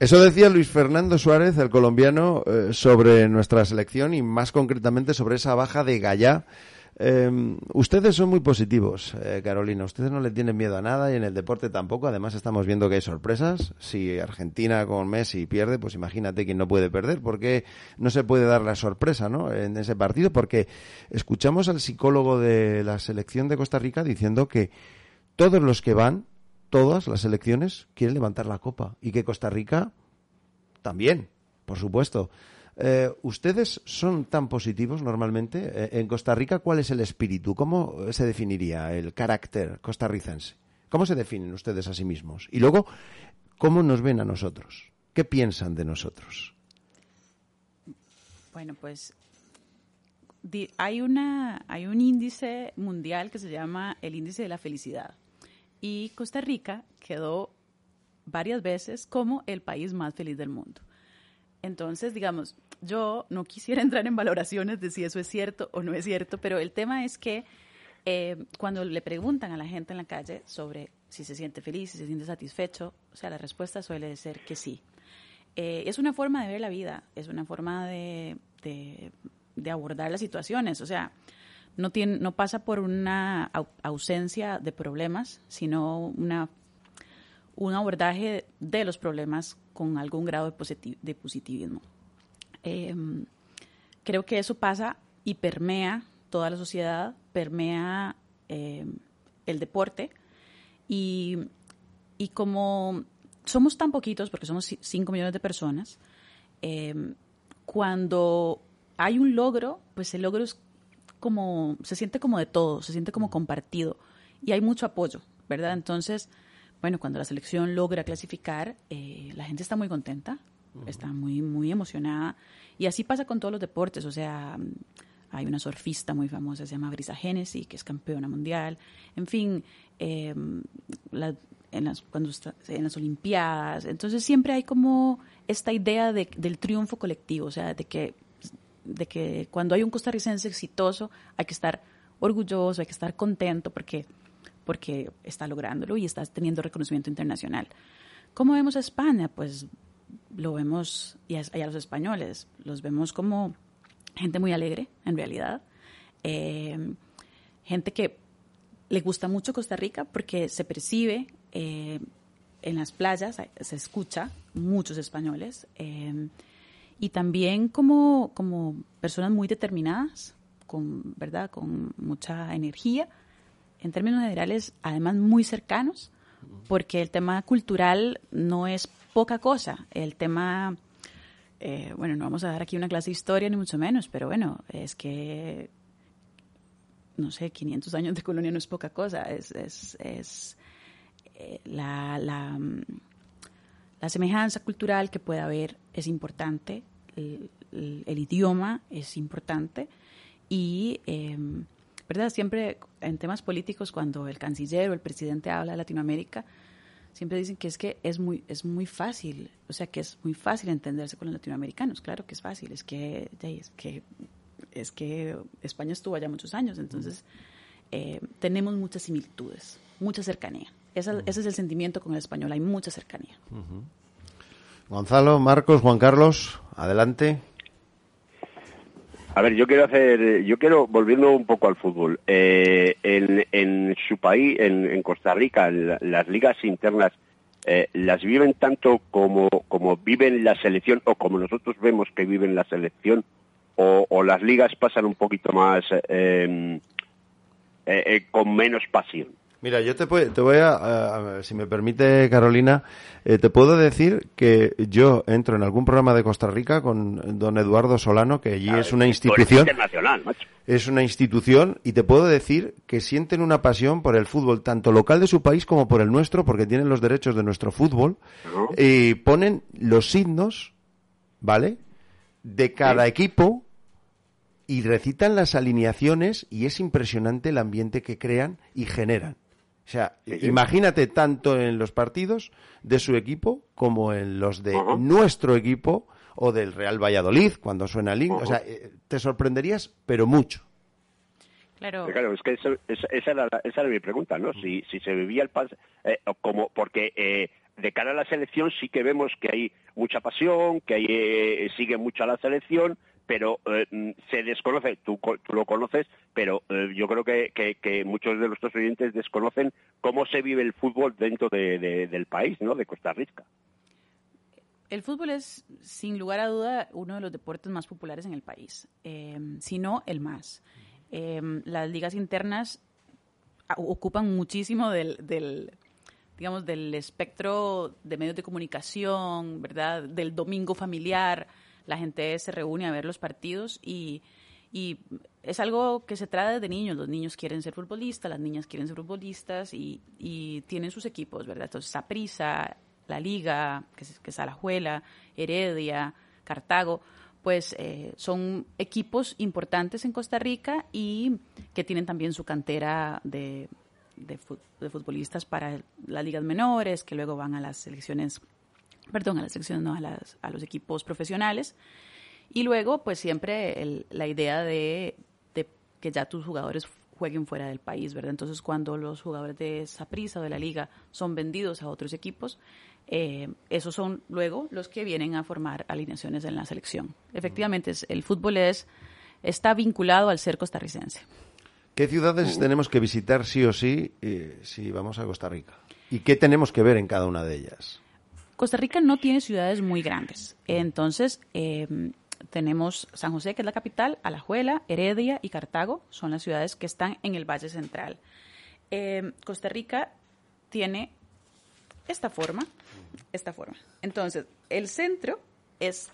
S3: Eso decía Luis Fernando Suárez, el colombiano, eh, sobre nuestra selección y más concretamente sobre esa baja de Gallá. Eh, ustedes son muy positivos, eh, Carolina. Ustedes no le tienen miedo a nada y en el deporte tampoco. Además, estamos viendo que hay sorpresas. Si Argentina con Messi pierde, pues imagínate quién no puede perder. ¿Por qué no se puede dar la sorpresa ¿no? en ese partido? Porque escuchamos al psicólogo de la selección de Costa Rica diciendo que todos los que van, todas las selecciones, quieren levantar la copa y que Costa Rica también, por supuesto. Eh, ¿Ustedes son tan positivos normalmente? Eh, en Costa Rica, ¿cuál es el espíritu? ¿Cómo se definiría el carácter costarricense? ¿Cómo se definen ustedes a sí mismos? Y luego, ¿cómo nos ven a nosotros? ¿Qué piensan de nosotros?
S4: Bueno, pues hay, una, hay un índice mundial que se llama el índice de la felicidad. Y Costa Rica quedó varias veces como el país más feliz del mundo. Entonces, digamos, yo no quisiera entrar en valoraciones de si eso es cierto o no es cierto, pero el tema es que eh, cuando le preguntan a la gente en la calle sobre si se siente feliz, si se siente satisfecho, o sea, la respuesta suele ser que sí. Eh, es una forma de ver la vida, es una forma de, de, abordar las situaciones, o sea, no, tiene, no pasa por una ausencia de problemas, sino una, un abordaje de los problemas con algún grado de, positivismo. Em, creo que eso pasa y permea toda la sociedad, permea em, el deporte y, y, como somos tan poquitos, porque somos 5 millones de personas, em, cuando hay un logro, pues el logro es como, se siente como de todo, se siente como compartido y hay mucho apoyo, ¿verdad? Entonces, bueno, cuando la selección logra clasificar, eh, la gente está muy contenta, está muy, muy emocionada. Y así pasa con todos los deportes, o sea, hay una surfista muy famosa, se llama Brisa Genesi, que es campeona mundial. En fin, em, en, las, cuando en las Olimpiadas. Entonces siempre hay como esta idea de, del triunfo colectivo, o sea, de que, de que cuando hay un costarricense exitoso hay que estar orgulloso, hay que estar contento porque porque está lográndolo y está teniendo reconocimiento internacional. ¿Cómo vemos a España? Pues lo vemos, y a, los españoles, los vemos como gente muy alegre, en realidad. Eh, gente que le gusta mucho Costa Rica porque se percibe eh, en las playas, se escucha muchos españoles. Eh, y también como, como personas muy determinadas, con, ¿verdad? con mucha energía en términos generales, además muy cercanos, porque el tema cultural no es poca cosa. El tema, eh, bueno, no vamos a dar aquí una clase de historia ni mucho menos, pero bueno, es que, no sé, 500 años de colonia no es poca cosa. Es, es, es eh, la, la, la, semejanza cultural que puede haber es importante, el, idioma es importante y... Em, ¿verdad? Siempre en temas políticos, cuando el canciller o el presidente habla de Latinoamérica, siempre dicen que es que es muy, es muy fácil, o sea, que es muy fácil entenderse con los latinoamericanos. Claro que es fácil, es que, es que, es que España estuvo allá muchos años, entonces eh, tenemos muchas similitudes, mucha cercanía. Ese es el sentimiento con el español, hay mucha cercanía.
S3: Gonzalo, Marcos, Juan Carlos, adelante.
S6: A ver, yo quiero hacer, yo quiero volviendo un poco al fútbol. Eh, en, su país, en, Costa Rica, las ligas internas eh, las viven tanto como como viven la selección o como nosotros vemos que viven la selección o, las ligas pasan un poquito más eh, con menos pasión.
S3: Mira, yo te, te voy a, si me permite Carolina, eh, te puedo decir que yo entro en algún programa de Costa Rica con don Eduardo Solano, que allí es una institución.
S6: Internacional, macho.
S3: Es una institución y te puedo decir que sienten una pasión por el fútbol, tanto local de su país como por el nuestro, porque tienen los derechos de nuestro fútbol, y ponen los signos, ¿vale? De cada equipo y recitan las alineaciones y es impresionante el ambiente que crean y generan. O sea, imagínate tanto en los partidos de su equipo como en los de nuestro equipo o del Real Valladolid cuando suena el O sea, eh, te sorprenderías, pero mucho.
S6: Claro. Claro, es que esa, era, mi pregunta, ¿no? Si, si se vivía el pase, eh, como, porque eh, de cara a la selección sí que vemos que hay mucha pasión, que hay, sigue mucho a la selección, pero eh, mm, se desconoce, tú, lo conoces, pero eh, yo creo que, muchos de nuestros oyentes desconocen cómo se vive el fútbol dentro del país, ¿no? De Costa Rica.
S4: El fútbol es, sin lugar a duda, uno de los deportes más populares en el país, eh, si no el más. las ligas internas ocupan muchísimo del, del, digamos, del espectro de medios de comunicación, ¿verdad? Del domingo familiar la gente se reúne a ver los partidos y, es algo que se trae de niños. Los niños quieren ser futbolistas, las niñas quieren ser futbolistas y, tienen sus equipos, ¿verdad? Entonces, Saprisa, la Liga, que es, que es Alajuela, Heredia, Cartago, pues eh, son equipos importantes en Costa Rica y que tienen también su cantera de, de, futbolistas para las ligas menores, que luego van a las selecciones, perdón, a las selecciones, no, a, las, a los equipos profesionales. Y luego, pues siempre la idea de, de, que ya tus jugadores jueguen fuera del país, ¿verdad? Entonces, cuando los jugadores de esa prisa o de la liga son vendidos a otros equipos, eh, esos son luego los que vienen a formar alineaciones en la selección. Efectivamente, el fútbol es, está vinculado al ser costarricense.
S3: ¿Qué ciudades uh. tenemos que visitar sí o sí eh, si vamos a Costa Rica? ¿Y qué tenemos que ver en cada una de ellas?
S4: Costa Rica no tiene ciudades muy grandes. Entonces, eh, tenemos San José, que es la capital, Alajuela, Heredia y Cartago, son las ciudades que están en el Valle Central. Eh, Costa Rica tiene esta forma, esta forma. Entonces, el centro es,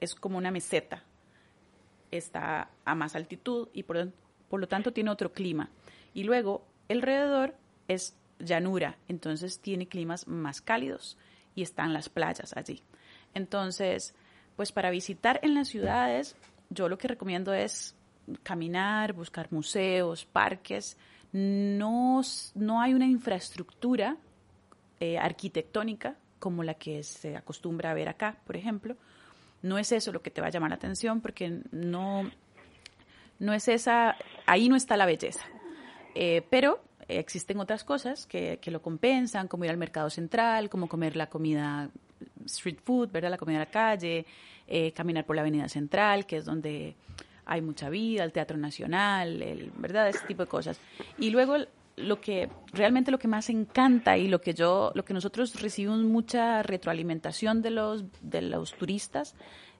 S4: es como una meseta, está a más altitud y por, por lo tanto tiene otro clima. Y luego, alrededor es llanura, entonces tiene climas más cálidos y están las playas allí. Entonces, pues para visitar en las ciudades, yo lo que recomiendo es caminar, buscar museos, parques. No, no hay una infraestructura eh, arquitectónica como la que se acostumbra a ver acá, por ejemplo. No es eso lo que te va a llamar la atención porque no, no es esa, ahí no está la belleza. Eh, pero existen otras cosas que, que, lo compensan, como ir al mercado central, como comer la comida street food, ¿verdad? La comida de la calle, eh, caminar por la Avenida Central, que es donde hay mucha vida, el Teatro Nacional, el, ¿verdad? Ese tipo de cosas. Y luego lo que realmente lo que más encanta y lo que yo, lo que nosotros recibimos mucha retroalimentación de los, de los turistas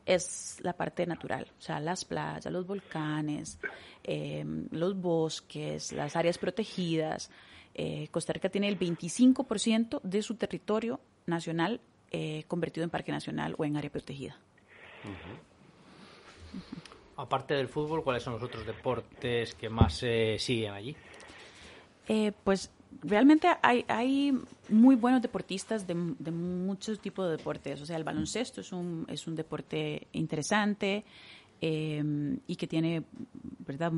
S4: es la parte natural, o sea, las playas, los volcanes, eh, los bosques, las áreas protegidas. Eh, Costa Rica tiene el 25% de su territorio nacional eh, convertido en parque nacional o en área protegida.
S5: Aparte del fútbol, ¿cuáles son los otros deportes que más se siguen allí?
S4: Eh, pues realmente hay, hay muy buenos deportistas de, muchos tipos de deportes. O sea, el baloncesto es un, es un deporte interesante eh, y que tiene, ¿verdad?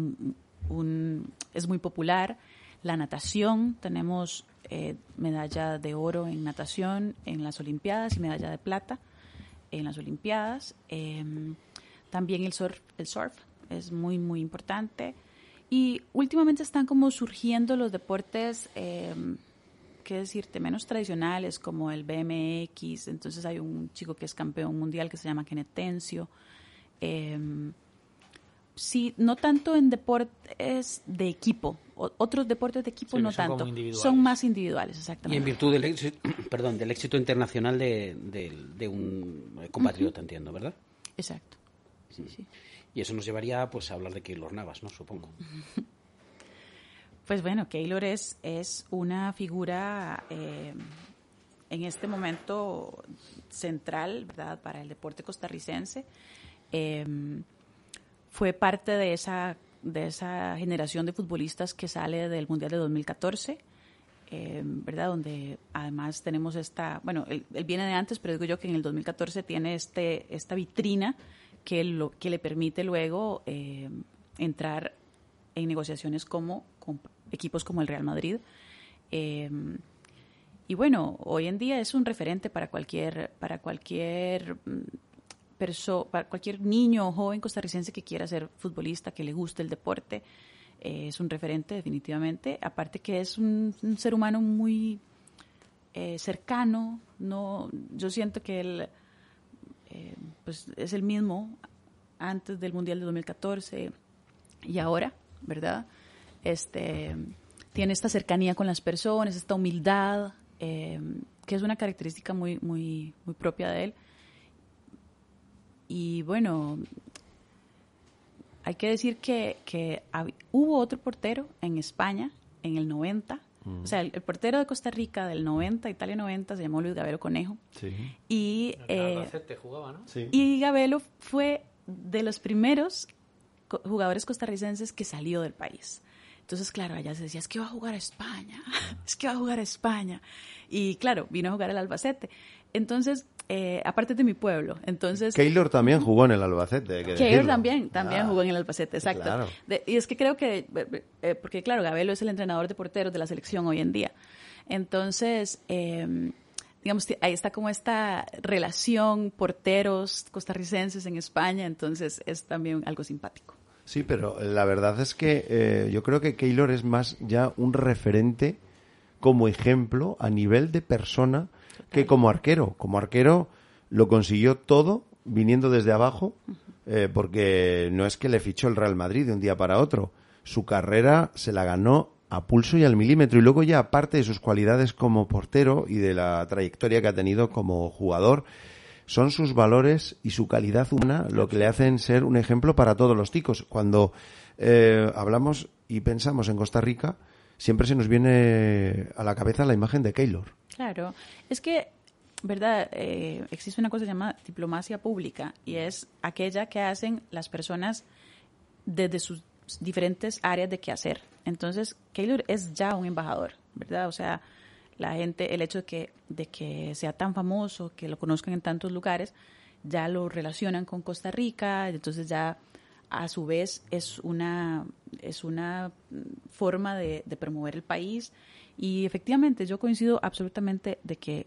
S4: Un, es muy popular. La natación, tenemos eh, medalla de oro en natación en las Olimpiadas y medalla de plata en las Olimpiadas. Em, también el surf, el surf es muy, muy importante. Y últimamente están como surgiendo los deportes, eh, qué decirte, menos tradicionales como el BMX. Entonces hay un chico que es campeón mundial que se llama Kenneth Tencio. Em, sí, no tanto en deportes de equipo. otros deportes de equipo no tanto. Son más individuales, exactamente.
S8: Y en virtud del éxito, perdón, del éxito internacional de, de, un compatriota, entiendo, ¿verdad?
S4: Exacto. Sí, sí.
S8: Y eso nos llevaría pues a hablar de Keylor Navas, ¿no? Supongo.
S4: Pues bueno, Keylor es, es una figura eh, en este momento central, ¿verdad?, para el deporte costarricense. Eh, fue parte de esa, de esa generación de futbolistas que sale del Mundial de 2014. Eh, ¿verdad? Donde además tenemos esta, bueno, él, viene de antes, pero digo yo que en el 2014 tiene este, esta vitrina que, lo, que le permite luego eh, entrar en negociaciones como con equipos como el Real Madrid. Eh, y bueno, hoy en día es un referente para cualquier, para cualquier mm, para cualquier niño o joven costarricense que quiera ser futbolista, que le guste el deporte, eh, es un referente definitivamente. Aparte que es un, ser humano muy eh, cercano, no, yo siento que él eh, pues es el mismo antes del Mundial de 2014 y ahora, ¿verdad? Este, tiene esta cercanía con las personas, esta humildad, que es una característica muy, muy, muy propia de él. Y bueno, hay que decir que, que hubo otro portero en España en el 90. O sea, el, portero de Costa Rica del 90, Italia 90, se llamó Luis Gabelo Conejo. Sí. Y,
S5: eh, jugaba, ¿no?
S4: Sí. y Gabelo fue de los primeros jugadores costarricenses que salió del país. Entonces, claro, allá se decía, es que va a jugar a España, es que va a jugar a España. Y claro, vino a jugar al Albacete. Entonces, eh, aparte de mi pueblo. Entonces,
S3: Keylor también jugó en el Albacete.
S4: Keylor
S3: decirlo.
S4: también, también
S3: Ah,
S4: jugó en el Albacete, exacto.
S3: claro.
S4: De- y es que creo que, eh, eh, porque claro, Gabelo es el entrenador de porteros de la selección hoy en día. Entonces, eh, digamos, ahí está como esta relación porteros costarricenses en España, entonces es también algo simpático.
S3: Sí, pero la verdad es que eh, yo creo que Keylor es más ya un referente como ejemplo a nivel de persona que como arquero. Como arquero lo consiguió todo viniendo desde abajo, eh, porque no es que le fichó el Real Madrid de un día para otro. Su carrera se la ganó a pulso y al milímetro. Y luego ya, aparte de sus cualidades como portero y de la trayectoria que ha tenido como jugador, son sus valores y su calidad humana lo que le hacen ser un ejemplo para todos los ticos. Cuando eh, hablamos y pensamos en Costa Rica, siempre se nos viene a la cabeza la imagen de Keylor.
S4: Claro, es que, ¿verdad? Eh, existe una cosa llamada diplomacia pública y es aquella que hacen las personas desde sus diferentes áreas de qué hacer. Entonces, Keylor es ya un embajador, ¿verdad? O sea, la gente, el hecho de que, de que sea tan famoso, que lo conozcan en tantos lugares, ya lo relacionan con Costa Rica, entonces ya a su vez es una, es una forma de promover el país y efectivamente yo coincido absolutamente de que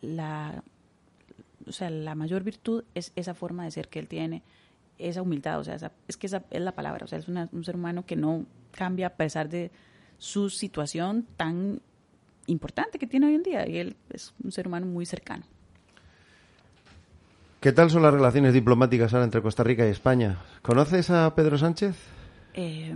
S4: la, o sea, la mayor virtud es esa forma de ser que él tiene, esa humildad, o sea, esa- es que esa es la palabra, o sea, es una- un ser humano que no cambia a pesar de su situación tan importante que tiene hoy en día y él es un ser humano muy cercano.
S3: ¿Qué tal son las relaciones diplomáticas ahora entre Costa Rica y España? ¿Conoces a Pedro Sánchez?
S4: Eh,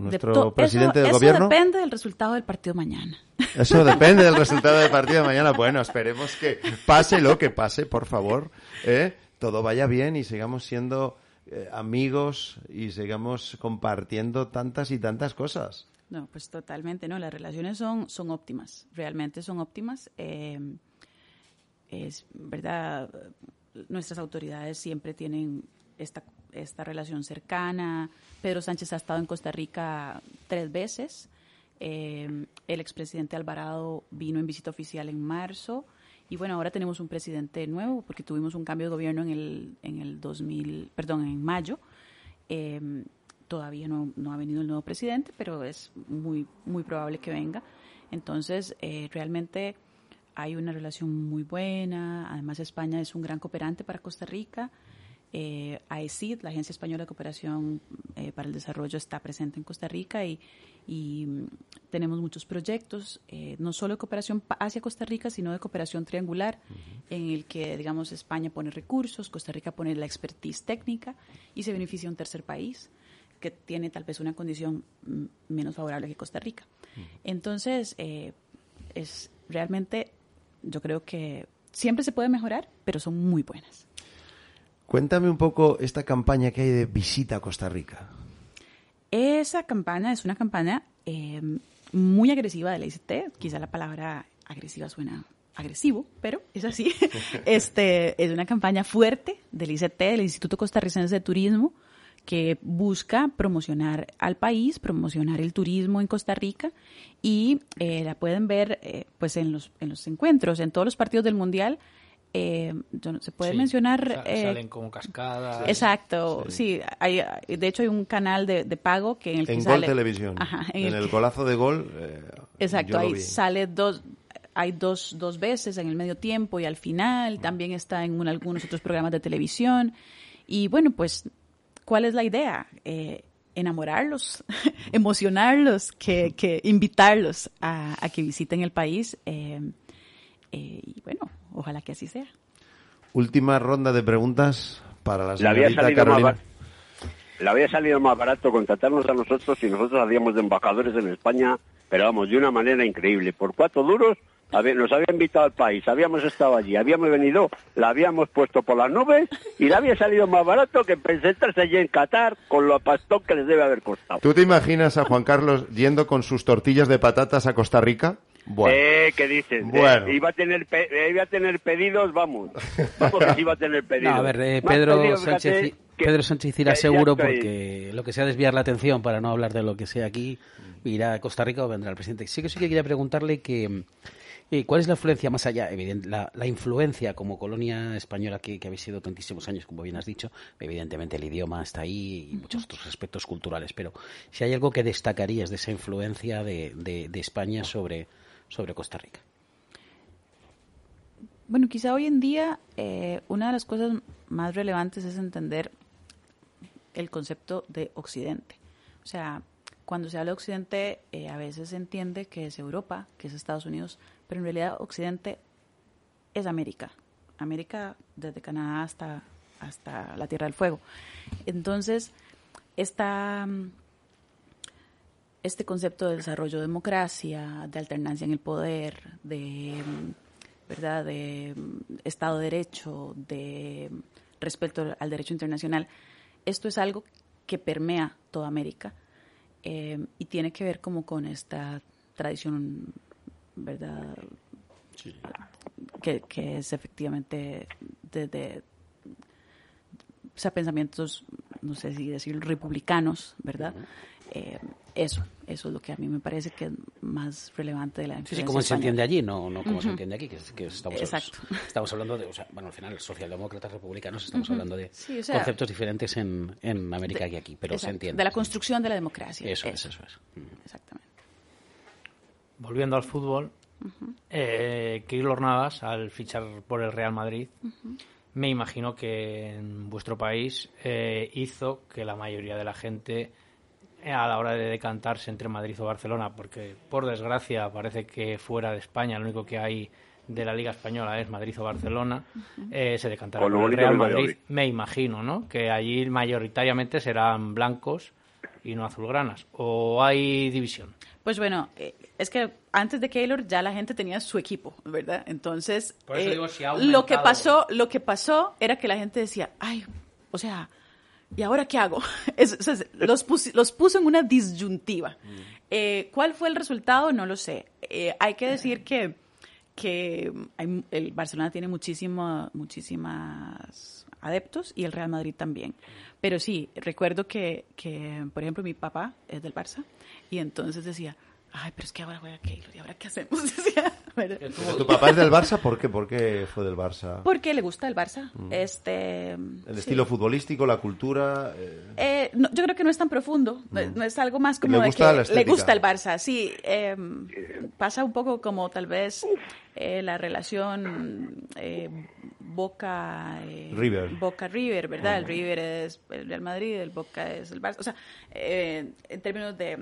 S3: Nuestro presidente
S4: eso,
S3: del
S4: eso
S3: gobierno.
S4: depende del resultado del partido mañana.
S3: Eso depende del resultado del partido de mañana. Bueno, esperemos que pase lo que pase, por favor. ¿eh? Todo vaya bien y sigamos siendo eh, amigos y sigamos compartiendo tantas y tantas cosas.
S4: No, pues totalmente, ¿no? Las relaciones son, son óptimas, realmente son óptimas. Eh, es verdad, nuestras autoridades siempre tienen esta, esta relación cercana. Pedro Sánchez ha estado en Costa Rica tres veces. Eh, el expresidente Alvarado vino en visita oficial en marzo. Y bueno, ahora tenemos un presidente nuevo porque tuvimos un cambio de gobierno en el, en el 2000, perdón, en mayo. Eh, todavía no, no ha venido el nuevo presidente, pero es muy, muy probable que venga. Entonces, eh, realmente hay una relación muy buena. Además, España es un gran cooperante para Costa Rica. Eh, AECID, la Agencia Española de Cooperación eh, para el Desarrollo, está presente en Costa Rica y, y, mm, tenemos muchos proyectos, eh, no solo de cooperación hacia Costa Rica, sino de cooperación triangular, en el que, digamos, España pone recursos, Costa Rica pone la expertise técnica y se beneficia un tercer país que tiene tal vez una condición mm, menos favorable que Costa Rica. Entonces, eh, es realmente, yo creo que siempre se puede mejorar, pero son muy buenas.
S3: Cuéntame un poco esta campaña que hay de visita a Costa Rica.
S4: Esa campaña es una campaña eh, muy agresiva de la ICT. Quizá la palabra agresiva suena agresivo, pero es así. este es una campaña fuerte del ICT, del Instituto Costarricense de Turismo, que busca promocionar al país, promocionar el turismo en Costa Rica y eh, la pueden ver eh, pues en los, en los encuentros, en todos los partidos del Mundial. Eh, se puede
S5: Sí,
S4: mencionar eh,
S5: salen como cascadas.
S4: Exacto, sí. hay, hay- de hecho hay un canal de, de pago que en el que
S3: En
S4: sale
S3: Gol Televisión.
S4: Ajá,
S3: en
S4: el
S3: golazo de gol. eh,
S4: Exacto, ahí sale dos, hay dos, dos veces en el medio tiempo y al final, también está en un- algunos otros programas de televisión. Y bueno, pues, ¿cuál es la idea? Eh, enamorarlos, emocionarlos, que, que invitarlos a, a que visiten el país. eh, eh, y bueno, ojalá que así sea.
S3: Última ronda de preguntas para la señorita
S6: más
S3: Carolina.
S6: le había salido más barato contratarnos a nosotros y nosotros hacíamos de embajadores en España, pero vamos, de una manera increíble. Por cuatro duros nos había invitado al país, habíamos estado allí, habíamos venido, la habíamos puesto por las nubes y le había salido más barato que presentarse allí en Qatar con lo pastón que les debe haber costado.
S3: ¿Tú te imaginas a Juan Carlos yendo con sus tortillas de patatas a Costa Rica? Bueno,
S6: Eh, ¿qué dices?
S3: Bueno.
S6: Eh, iba, a tener pe- eh, iba a tener pedidos, vamos. Vamos que iba a tener pedidos.
S8: No, a ver, eh, Pedro,
S6: pedidos,
S8: Sánchez,
S6: que-
S8: Pedro Sánchez irá seguro porque lo que sea desviar la atención para no hablar de lo que sea aquí, irá a Costa Rica o vendrá el presidente. Sí que sí que quería preguntarle que, ¿Y cuál es la influencia más allá? Evidente, la, la influencia como colonia española que, que habéis sido tantísimos años, como bien has dicho, evidentemente el idioma está ahí y muchos otros aspectos culturales, pero si hay algo que destacarías de esa influencia de, de, de España sobre, sobre Costa Rica.
S4: Bueno, quizá hoy en día eh, una de las cosas más relevantes es entender el concepto de Occidente. O sea, cuando se habla de Occidente, eh, a veces se entiende que es Europa, que es Estados Unidos, pero en realidad Occidente es América. América desde Canadá hasta, hasta la Tierra del Fuego. Entonces, esta, este concepto de desarrollo de democracia, de alternancia en el poder, de ¿verdad? de Estado de Derecho, de respeto al derecho internacional, esto es algo que permea toda América eh, y tiene que ver como con esta tradición, ¿verdad? Que, que, es efectivamente desde o sea, pensamientos, no sé si decir republicanos, ¿verdad? Eh, eso, eso es lo que a mí me parece que es más relevante de la influencia
S8: Sí, sí como se entiende allí, no, no como se entiende aquí, que, que estamos,
S4: Exacto.
S8: estamos hablando de, o sea, bueno, al final, socialdemócratas republicanos, estamos hablando de
S4: Sí, o sea,
S8: conceptos diferentes en, en América
S4: de-
S8: que aquí, pero se entiende.
S4: De la construcción de la democracia.
S8: Eso es, eso es.
S4: Exactamente.
S5: Volviendo al fútbol, eh, Keylor Navas, al fichar por el Real Madrid, me imagino que en vuestro país eh, hizo que la mayoría de la gente a la hora de decantarse entre Madrid o Barcelona, porque por desgracia parece que fuera de España lo único que hay de la Liga Española es Madrid o Barcelona, eh, se decantará por el Real Madrid, me imagino, ¿no? Que allí mayoritariamente serán blancos y no azulgranas. ¿O hay división?
S4: Pues bueno, eh, es que antes de Keylor ya la gente tenía su equipo, ¿verdad? Entonces,
S5: Por eso
S4: eh,
S5: digo, si ha
S4: lo que pasó, lo que pasó era que la gente decía, ay, o sea, ¿y ahora qué hago? Es- los, pus- los puso en una disyuntiva. Eh, ¿Cuál fue el resultado? No lo sé. Eh, hay que decir que, que hay- el Barcelona tiene muchísimo, muchísimas adeptos y el Real Madrid también. Pero sí, recuerdo que, que, por ejemplo, mi papá es del Barça y entonces decía, ay, pero es que ahora juega Keylor y ahora qué hacemos.
S3: ¿Tu papá es del Barça? ¿Por qué? ¿Por qué fue del Barça?
S4: Porque le gusta el Barça.
S3: Mm.
S4: Este,
S3: El
S4: sí.
S3: estilo futbolístico, la cultura... eh,
S4: Eh, no, yo creo que no es tan profundo, no, no es algo más como
S3: Le
S4: de
S3: gusta
S4: que
S3: la
S4: le gusta el Barça, sí. eh, pasa un poco como tal vez eh, la relación eh, Boca eh,
S3: River.
S4: Boca River, ¿verdad? El River es el Real Madrid, el Boca es el Barça, o sea, eh, en términos de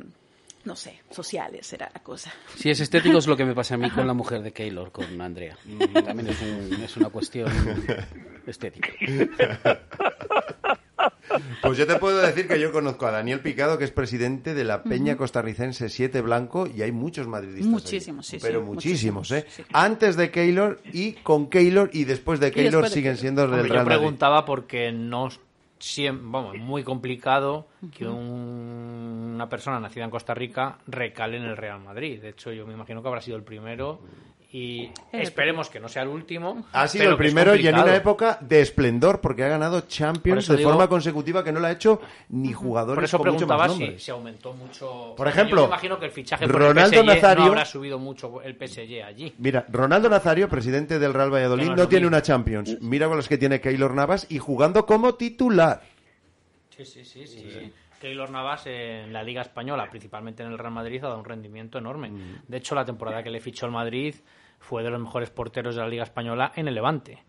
S4: no sé, sociales será la cosa.
S8: Si es estético es lo que me pasa a mí con la mujer de Keylor, con Andrea. También es, un- es una cuestión estética.
S3: Pues yo te puedo decir que yo conozco a Daniel Picado, que es presidente de la Peña. Costarricense 7 Blanco, y hay muchos madridistas. allí.
S4: Muchísimos, sí, sí,
S3: Pero muchísimos,
S4: muchísimos,
S3: ¿eh? Antes de Keylor y con Keylor y después de Keylor
S5: después de
S3: siguen
S5: Keylor.
S3: siendo del Real
S5: Yo preguntaba porque no es muy complicado que un- una persona nacida en Costa Rica recale en el Real Madrid. De hecho, yo me imagino que habrá sido el primero y esperemos que no sea el último.
S3: Ha sido el primero y en una época de esplendor porque ha ganado Champions de
S5: digo-
S3: forma consecutiva que no lo ha hecho ni jugadores
S5: Por eso
S3: con mucho
S5: preguntaba
S3: más
S5: si se aumentó mucho.
S3: Por
S5: Yo
S3: ejemplo,
S5: me imagino que el fichaje por
S3: Ronaldo
S5: el PSG
S3: Nazario-
S5: no habrá subido mucho el PSG allí.
S3: Mira, Ronaldo Nazario, presidente del Real Valladolid,
S5: no
S3: no, tiene una Champions. Mira con los que tiene Keylor Navas y jugando como titular.
S5: Sí, sí, sí, sí. Keylor Navas en la Liga Española, principalmente en el Real Madrid, ha dado un rendimiento enorme. De hecho, la temporada que le fichó el Madrid fue de los mejores porteros de la Liga Española en el Levante.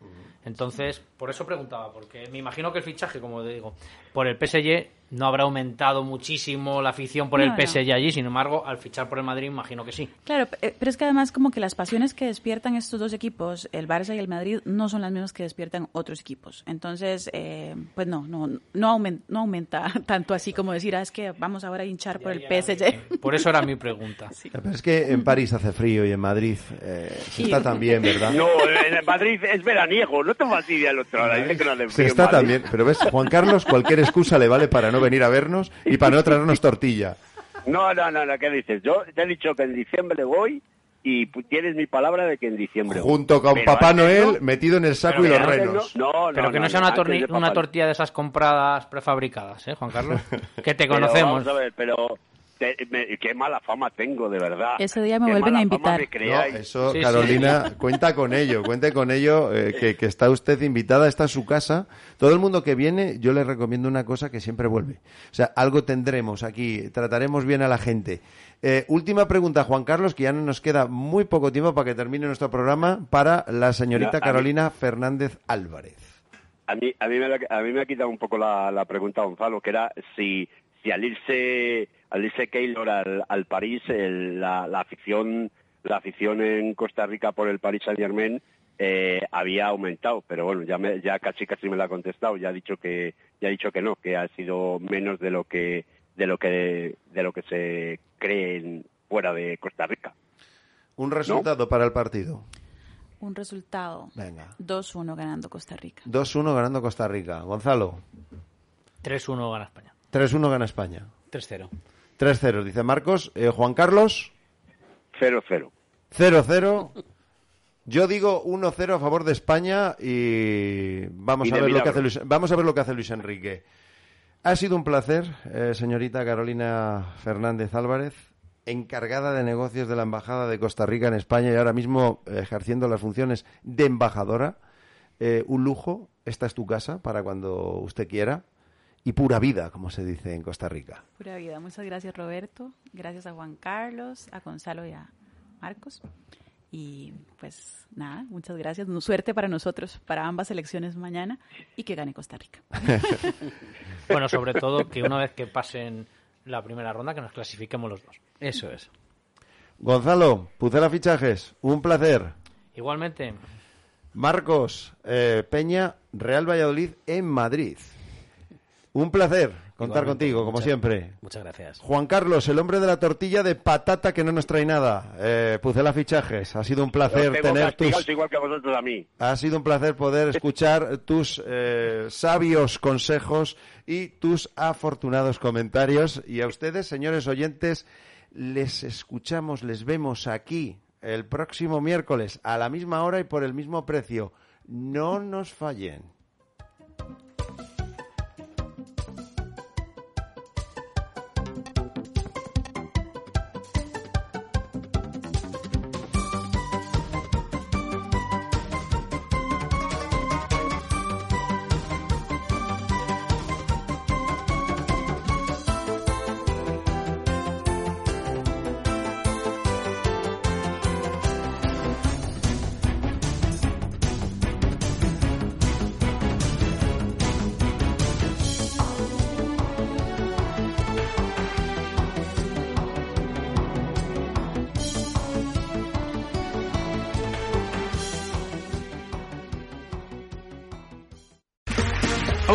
S5: Entonces, por eso preguntaba, porque me imagino que el fichaje, como digo, por el PSG no habrá aumentado muchísimo la afición por
S4: No,
S5: el
S4: no.
S5: PSG allí, sin embargo, al fichar por el Madrid, imagino que sí.
S4: Claro, eh, pero es que además como que las pasiones que despiertan estos dos equipos, el Barça y el Madrid, no son las mismas que despiertan otros equipos. Entonces, eh, pues no, no, no, aumen- no aumenta tanto así como decir, ah, es que vamos ahora a hinchar por el PSG.
S5: Por eso era mi pregunta.
S3: Pero es que en París hace frío y en Madrid eh, se
S4: Sí.
S3: está también, ¿verdad?
S6: No, en Madrid es veraniego, no te fastidia el otro. Dice que no hace
S3: Se
S6: frío
S3: está también. Pero ves, Juan Carlos, cualquier excusa le vale para no venir a vernos y para no traernos tortilla.
S6: No, no, no, no, ¿qué dices? Yo te he dicho que en diciembre voy y tienes mi palabra de que en diciembre voy.
S3: Junto con
S6: Pero
S3: Papá Noel
S6: no.
S3: metido en el saco y los renos.
S6: No, no,
S5: Pero que no,
S6: no,
S5: sea una, tortilla de esas compradas prefabricadas, ¿eh, Juan Carlos? Que te
S6: Pero
S5: conocemos.
S6: vamos a ver, pero te- me- qué mala fama tengo, de verdad.
S4: Ese día me
S6: Qué
S4: vuelven a invitar.
S6: me
S3: No,
S6: creáis.
S3: eso,
S5: Sí, sí.
S3: Carolina, cuenta con ello, cuente con ello, eh, que, que está usted invitada, está en su casa. Todo el mundo que viene, yo le recomiendo una cosa que siempre vuelve. O sea, algo tendremos aquí, trataremos bien a la gente. Eh, última pregunta, Juan Carlos, que ya no nos queda muy poco tiempo para que termine nuestro programa, para la señorita
S6: No, a mí-
S3: Carolina Fernández Álvarez.
S6: A mí, a mí, me, la- a mí me ha quitado un poco la, la pregunta Gonzalo, que era si, si al irse al irse Keylor al, al París, el- la, la afición la afición en Costa Rica por el Paris Saint Germain eh, había aumentado, pero bueno, ya me, ya casi casi me lo ha contestado, ya ha dicho que ya ha dicho que no, que ha sido menos de lo que de lo que de lo que se cree en- fuera de Costa Rica.
S3: Un resultado para el partido.
S4: Un resultado.
S3: Venga.
S4: 2-1 ganando Costa Rica.
S3: 2-1 ganando Costa Rica. Gonzalo,
S5: 3-1 gana España.
S3: 3-1 gana España.
S8: 3-0.
S3: 3-0, dice Marcos. Eh, Juan Carlos.
S6: 0-0.
S3: 0-0. Yo digo 1-0 a favor de España y vamos
S6: Y
S3: a ver lo que hace Luis, vamos a ver lo que hace Luis Enrique. Ha sido un placer, eh, señorita Carolina Fernández Álvarez, encargada de negocios de la embajada de Costa Rica en España y ahora mismo ejerciendo las funciones de embajadora. Eh, un lujo, esta es tu casa para cuando usted quiera y pura vida, como se dice en Costa Rica.
S4: Pura vida. Muchas gracias, Roberto. Gracias a Juan Carlos, a Gonzalo y a Marcos. Y pues nada, muchas gracias. Suerte para nosotros, para ambas elecciones mañana y que gane Costa Rica.
S5: Bueno, sobre todo que una vez que pasen la primera ronda, que nos clasifiquemos los dos.
S8: Eso es.
S3: Gonzalo, Pucela Fichajes, un placer.
S5: Igualmente,
S3: Marcos eh, Peña, Real Valladolid en Madrid. Un placer contar
S8: Igualmente,
S3: contigo, como
S8: muchas-
S3: siempre.
S8: Muchas gracias.
S3: Juan Carlos, el hombre de la tortilla de patata que no nos trae nada. Eh, Pucela Fichajes, ha sido un placer tener tus...
S6: igual que a vosotros a mí.
S3: Ha sido un placer poder escuchar tus eh, sabios consejos y tus afortunados comentarios. Y a ustedes, señores oyentes, les escuchamos, les vemos aquí el próximo miércoles a la misma hora y por el mismo precio. No nos fallen.